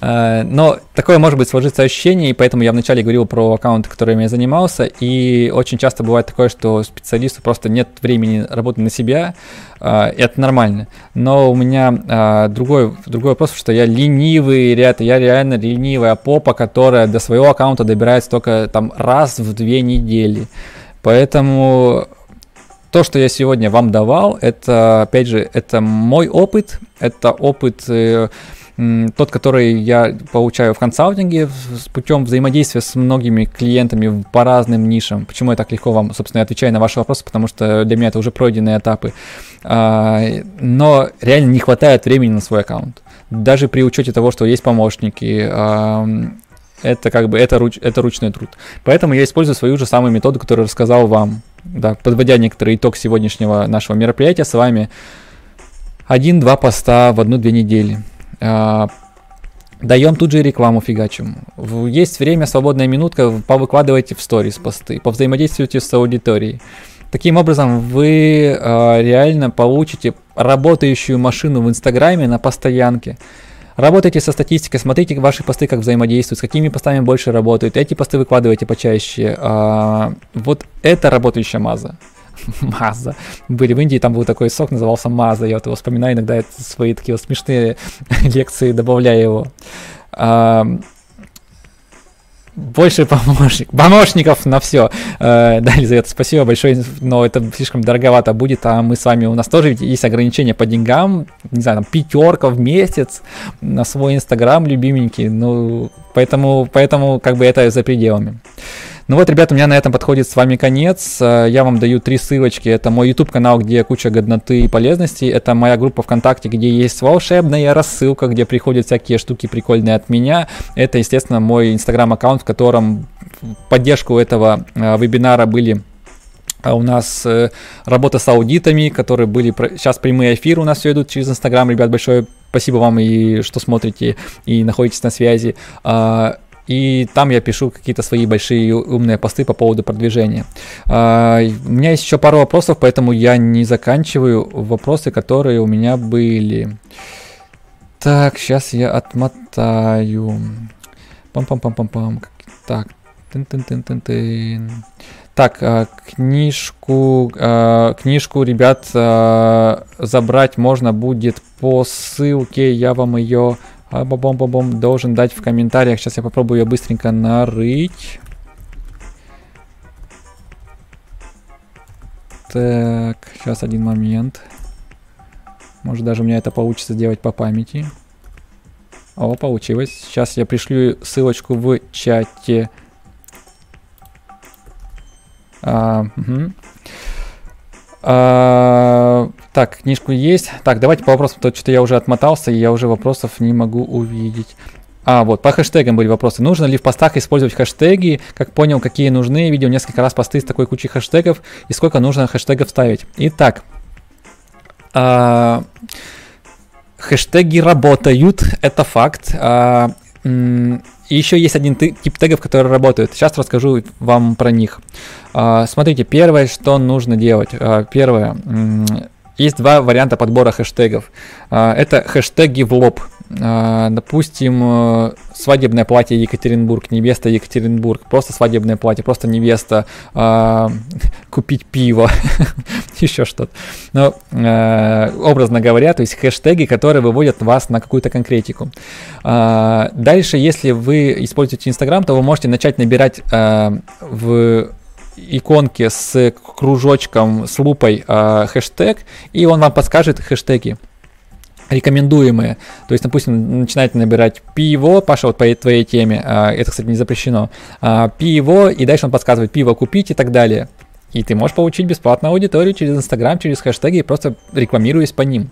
Э, но такое может быть сложиться ощущение, и поэтому я вначале говорил про аккаунты, которыми я занимался, и очень часто бывает такое, что специалисту просто нет времени работать на себя, э, и это нормально. Но у меня э, другой, другой вопрос, что я ленивый, ребята, я реально ленивая попа, которая до своего аккаунта добирается только там раз в две недели. Поэтому то, что я сегодня вам давал, это, опять же, это мой опыт, это опыт э, тот, который я получаю в консалтинге с путем взаимодействия с многими клиентами по разным нишам. Почему я так легко вам, собственно, отвечаю на ваши вопросы, потому что для меня это уже пройденные этапы. А, но реально не хватает времени на свой аккаунт. Даже при учете того, что есть помощники, это как бы это, руч, это ручной труд. Поэтому я использую свою же самую методу, которую рассказал вам, да, подводя некоторый итог сегодняшнего нашего мероприятия с вами. Один-два поста в одну-две недели. А, даем тут же рекламу фигачим. Есть время, свободная минутка, повыкладывайте в сторис посты, повзаимодействуйте с аудиторией. Таким образом, вы э, реально получите работающую машину в Инстаграме на постоянке. Работайте со статистикой, смотрите ваши посты, как взаимодействуют, с какими постами больше работают. Эти посты выкладывайте почаще. А, вот это работающая маза. Маза. Были в Индии, там был такой сок, назывался Маза. Я вот его вспоминаю иногда, это свои такие вот смешные лекции, добавляю его. А, больше помощник, помощников на все. Э, да, Елизавета, спасибо большое, но это слишком дороговато будет, а мы с вами, у нас тоже ведь есть ограничения по деньгам, не знаю, там пятерка в месяц на свой инстаграм любименький, ну, поэтому, поэтому как бы это за пределами. Ну вот, ребята, у меня на этом подходит с вами конец. Э, я вам даю три ссылочки. Это мой YouTube канал, где куча годноты и полезностей. Это моя группа ВКонтакте, где есть волшебная рассылка, где приходят всякие штуки прикольные от меня. Это, естественно, мой Инстаграм аккаунт, в котором поддержку этого э, вебинара были а у нас э, работа с аудитами, которые были... Сейчас прямые эфиры у нас все идут через Инстаграм. Ребят, большое спасибо вам и что смотрите и находитесь на связи. И там я пишу какие-то свои большие умные посты по поводу продвижения. А, у меня есть еще пару вопросов, поэтому я не заканчиваю вопросы, которые у меня были. Так, сейчас я отмотаю. Пам-пам-пам-пам-пам. Так, тын-тын-тын-тын-тын. Так, а, книжку, а, книжку, ребят, забрать можно будет по ссылке. Я вам ее а бом бом бом должен дать в комментариях. Сейчас я попробую ее быстренько нарыть. Так, сейчас один момент. Может даже у меня это получится сделать по памяти. О, получилось. Сейчас я пришлю ссылочку в чате. А, угу. А, так, книжку есть. Так, давайте по вопросам, то что-то я уже отмотался, и я уже вопросов не могу увидеть. А, вот, по хэштегам были вопросы. Нужно ли в постах использовать хэштеги? Как понял, какие нужны? Видел несколько раз посты с такой кучей хэштегов. И сколько нужно хэштегов ставить? Итак, а, хэштеги работают, это факт. А, и еще есть один тип тегов, которые работают. Сейчас расскажу вам про них. А, смотрите, первое, что нужно делать. А, первое, есть два варианта подбора хэштегов. А, это хэштеги в лоб. А, допустим, э, свадебное платье Екатеринбург, невеста Екатеринбург, просто свадебное платье, просто невеста, а, купить пиво, еще что-то. Но, э, образно говоря, то есть хэштеги, которые выводят вас на какую-то конкретику. Дальше, если вы используете Инстаграм, то вы можете начать набирать э, в иконке с кружочком, с лупой э, хэштег, и он вам подскажет хэштеги рекомендуемые. То есть, допустим, начинаете набирать пиво, Паша, вот по твоей теме, э, это, кстати, не запрещено, э, пиво, и дальше он подсказывает пиво купить и так далее. И ты можешь получить бесплатную аудиторию через Инстаграм, через хэштеги, просто рекламируясь по ним.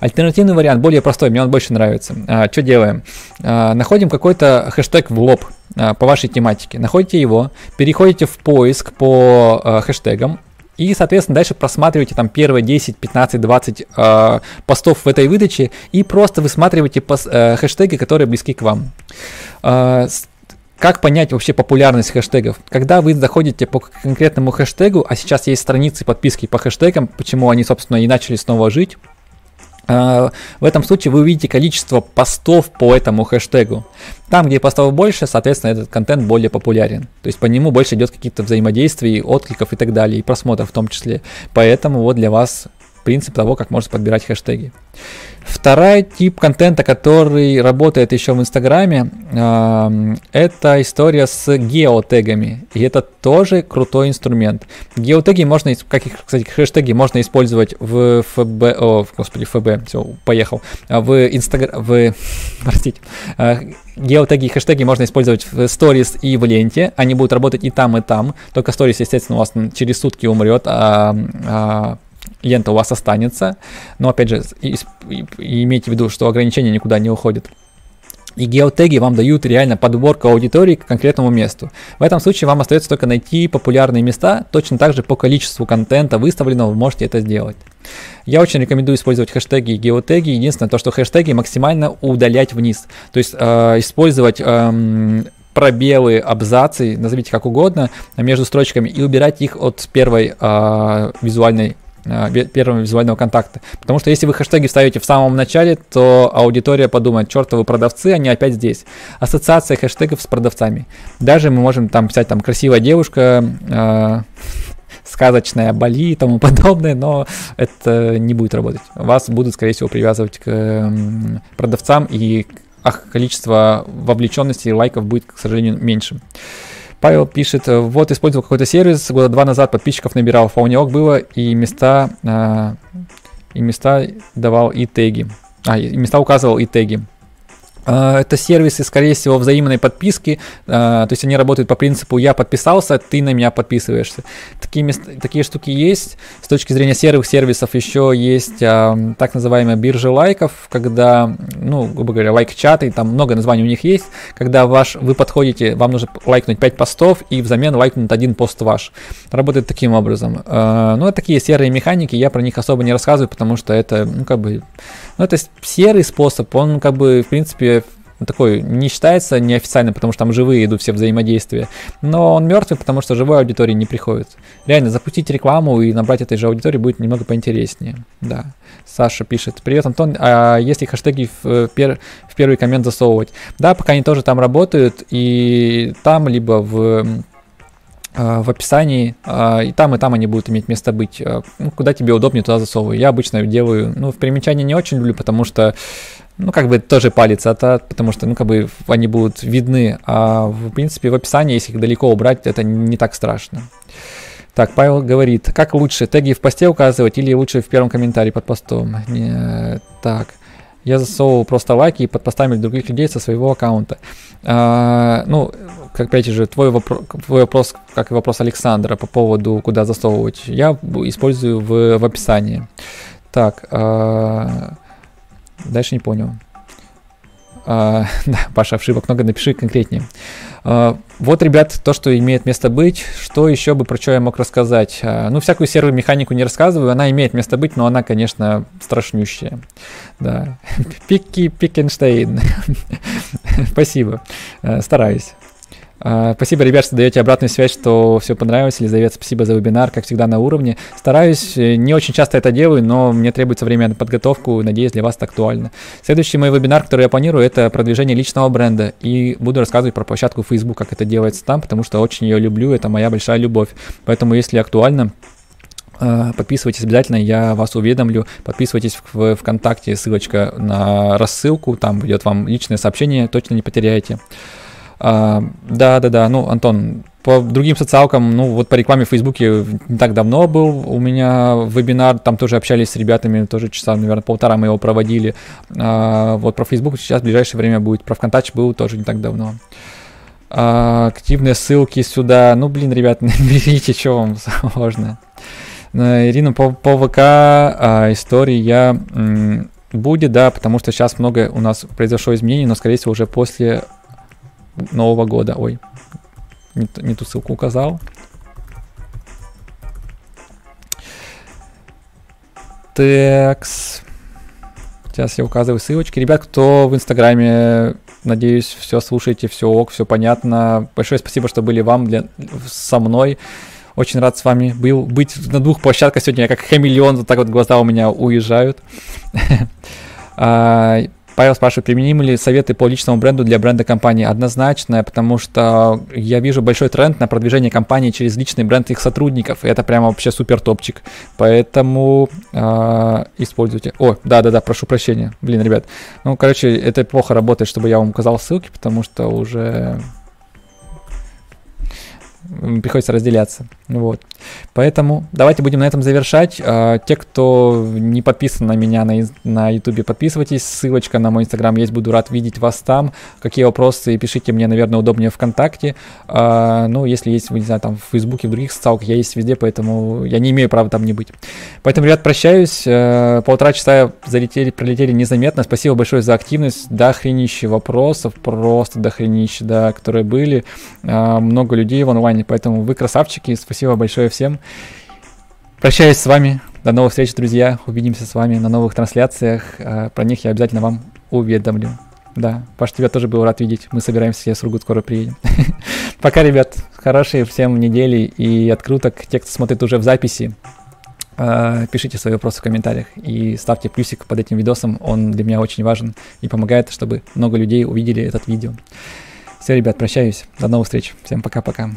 Альтернативный вариант, более простой, мне он больше нравится. А, что делаем? А, находим какой-то хэштег в лоб по вашей тематике. Находите его, переходите в поиск по а, хэштегам, и, соответственно, дальше просматриваете там первые 10, 15, 20 э, постов в этой выдаче и просто высматриваете пос, э, хэштеги, которые близки к вам. Э, как понять вообще популярность хэштегов? Когда вы заходите по конкретному хэштегу, а сейчас есть страницы подписки по хэштегам, почему они, собственно, и начали снова жить, в этом случае вы увидите количество постов по этому хэштегу. Там, где постов больше, соответственно, этот контент более популярен. То есть по нему больше идет каких-то взаимодействий, откликов и так далее, и просмотров в том числе. Поэтому вот для вас принцип того, как можно подбирать хэштеги. Второй тип контента, который работает еще в Инстаграме, э, это история с геотегами. И это тоже крутой инструмент. Геотеги можно, как их, кстати, хэштеги можно использовать в ФБ, о, господи, ФБ, все, поехал, а в Инстаграм, в, простите, э, геотеги и хэштеги можно использовать в сторис и в ленте. Они будут работать и там, и там. Только сторис, естественно, у вас через сутки умрет, а, а лента у вас останется, но опять же, и, и, имейте в виду, что ограничения никуда не уходят. И геотеги вам дают реально подборку аудитории к конкретному месту. В этом случае вам остается только найти популярные места, точно так же по количеству контента выставленного вы можете это сделать. Я очень рекомендую использовать хэштеги и геотеги. Единственное, то, что хэштеги максимально удалять вниз. То есть э, использовать э, пробелы, абзацы, назовите как угодно, между строчками и убирать их от первой э, визуальной первого визуального контакта. Потому что если вы хэштеги ставите в самом начале, то аудитория подумает, чертовы продавцы, они опять здесь. Ассоциация хэштегов с продавцами. Даже мы можем там писать там красивая девушка, э, сказочная Бали и тому подобное, но это не будет работать. Вас будут, скорее всего, привязывать к продавцам, и количество вовлеченности и лайков будет, к сожалению, меньше. Павел пишет, э, вот использовал какой-то сервис, года два назад подписчиков набирал, вполне было, и места, э, и места давал и теги. А, и места указывал и теги. А, это сервисы, скорее всего, взаимной подписки, а, то есть они работают по принципу «я подписался, ты на меня подписываешься». Такие, такие штуки есть. С точки зрения серых сервисов еще есть а, так называемая биржа лайков, когда, ну, грубо говоря, лайк-чаты, там много названий у них есть, когда ваш, вы подходите, вам нужно лайкнуть 5 постов и взамен лайкнуть один пост ваш. Работает таким образом. Ну, это такие серые механики, я про них особо не рассказываю, потому что это, ну, как бы, ну, это серый способ, он, как бы, в принципе, такой не считается неофициально, потому что там живые идут все взаимодействия. Но он мертвый, потому что живой аудитории не приходит. Реально, запустить рекламу и набрать этой же аудитории будет немного поинтереснее. Да. Саша пишет. Привет, Антон. А если хэштеги в, э, пер, в первый коммент засовывать? Да, пока они тоже там работают. И там, либо в в описании, э, и там, и там они будут иметь место быть. Ну, куда тебе удобнее, туда засовываю. Я обычно делаю, ну, в примечании не очень люблю, потому что ну, как бы тоже палец от, потому что, ну, как бы они будут видны, а в принципе в описании, если их далеко убрать, это не так страшно. Так, Павел говорит, как лучше, теги в посте указывать или лучше в первом комментарии под постом? Не, так, я засовывал просто лайки под постами других людей со своего аккаунта. А, ну, опять же, твой, вопро- твой вопрос, как и вопрос Александра по поводу, куда засовывать, я использую в, в описании. Так, а, Дальше не понял. А, да, Паша, ошибок много, напиши конкретнее. А, вот, ребят, то, что имеет место быть. Что еще бы, про что я мог рассказать? А, ну, всякую серую механику не рассказываю, она имеет место быть, но она, конечно, страшнющая. Да. Пики Пикенштейн. Спасибо. А, стараюсь. А, спасибо, ребят, что даете обратную связь, что все понравилось. Елизавета, спасибо за вебинар, как всегда на уровне. Стараюсь, э, не очень часто это делаю, но мне требуется время на подготовку, надеюсь, для вас это актуально. Следующий мой вебинар, который я планирую, это продвижение личного бренда. И буду рассказывать про площадку Facebook, как это делается там, потому что очень ее люблю, это моя большая любовь. Поэтому, если актуально, э, подписывайтесь обязательно, я вас уведомлю. Подписывайтесь в ВКонтакте, ссылочка на рассылку, там идет вам личное сообщение, точно не потеряете. А, да, да, да. Ну, Антон, по другим социалкам, ну, вот по рекламе в Фейсбуке не так давно был у меня вебинар, там тоже общались с ребятами, тоже часа, наверное, полтора мы его проводили. А, вот про Фейсбук сейчас в ближайшее время будет, про ВКонтакте был тоже не так давно. А, активные ссылки сюда. Ну, блин, ребят, берите, что вам сложно. Ирина, по, по ВК а, истории я м, будет, да, потому что сейчас много у нас произошло изменений, но, скорее всего, уже после Нового года. Ой, не, не ту ссылку указал. Текс. Сейчас я указываю ссылочки. Ребят, кто в Инстаграме Надеюсь, все слушаете, все ок, все понятно. Большое спасибо, что были вам для, со мной. Очень рад с вами был быть на двух площадках сегодня. Я как хамелеон, вот так вот глаза у меня уезжают. Павел спрашивает, применимы ли советы по личному бренду для бренда компании? Однозначно, потому что я вижу большой тренд на продвижение компании через личный бренд их сотрудников. И это прямо вообще супер топчик. Поэтому э, используйте. О, да-да-да, прошу прощения. Блин, ребят. Ну, короче, это плохо работает, чтобы я вам указал ссылки, потому что уже приходится разделяться. Вот. Поэтому давайте будем на этом завершать. А, те, кто не подписан на меня на, на YouTube, подписывайтесь. Ссылочка на мой Инстаграм есть. Буду рад видеть вас там. Какие вопросы, пишите мне, наверное, удобнее ВКонтакте. А, ну, если есть, не знаю, там в Фейсбуке, в других социалках, я есть везде, поэтому я не имею права там не быть. Поэтому, ребят, прощаюсь. А, полтора часа залетели, пролетели незаметно. Спасибо большое за активность. До хренища вопросов, просто до хренища, да, которые были. Много людей в онлайне, поэтому вы красавчики. Спасибо большое всем. Прощаюсь с вами. До новых встреч, друзья. Увидимся с вами на новых трансляциях. А, про них я обязательно вам уведомлю. Да, Паш, тебя тоже был рад видеть. Мы собираемся, я с Сургут скоро приедем. Пока, ребят. Хорошей всем недели и откруток. Те, кто смотрит уже в записи, а, пишите свои вопросы в комментариях и ставьте плюсик под этим видосом. Он для меня очень важен и помогает, чтобы много людей увидели этот видео. Все, ребят, прощаюсь. До новых встреч. Всем пока-пока.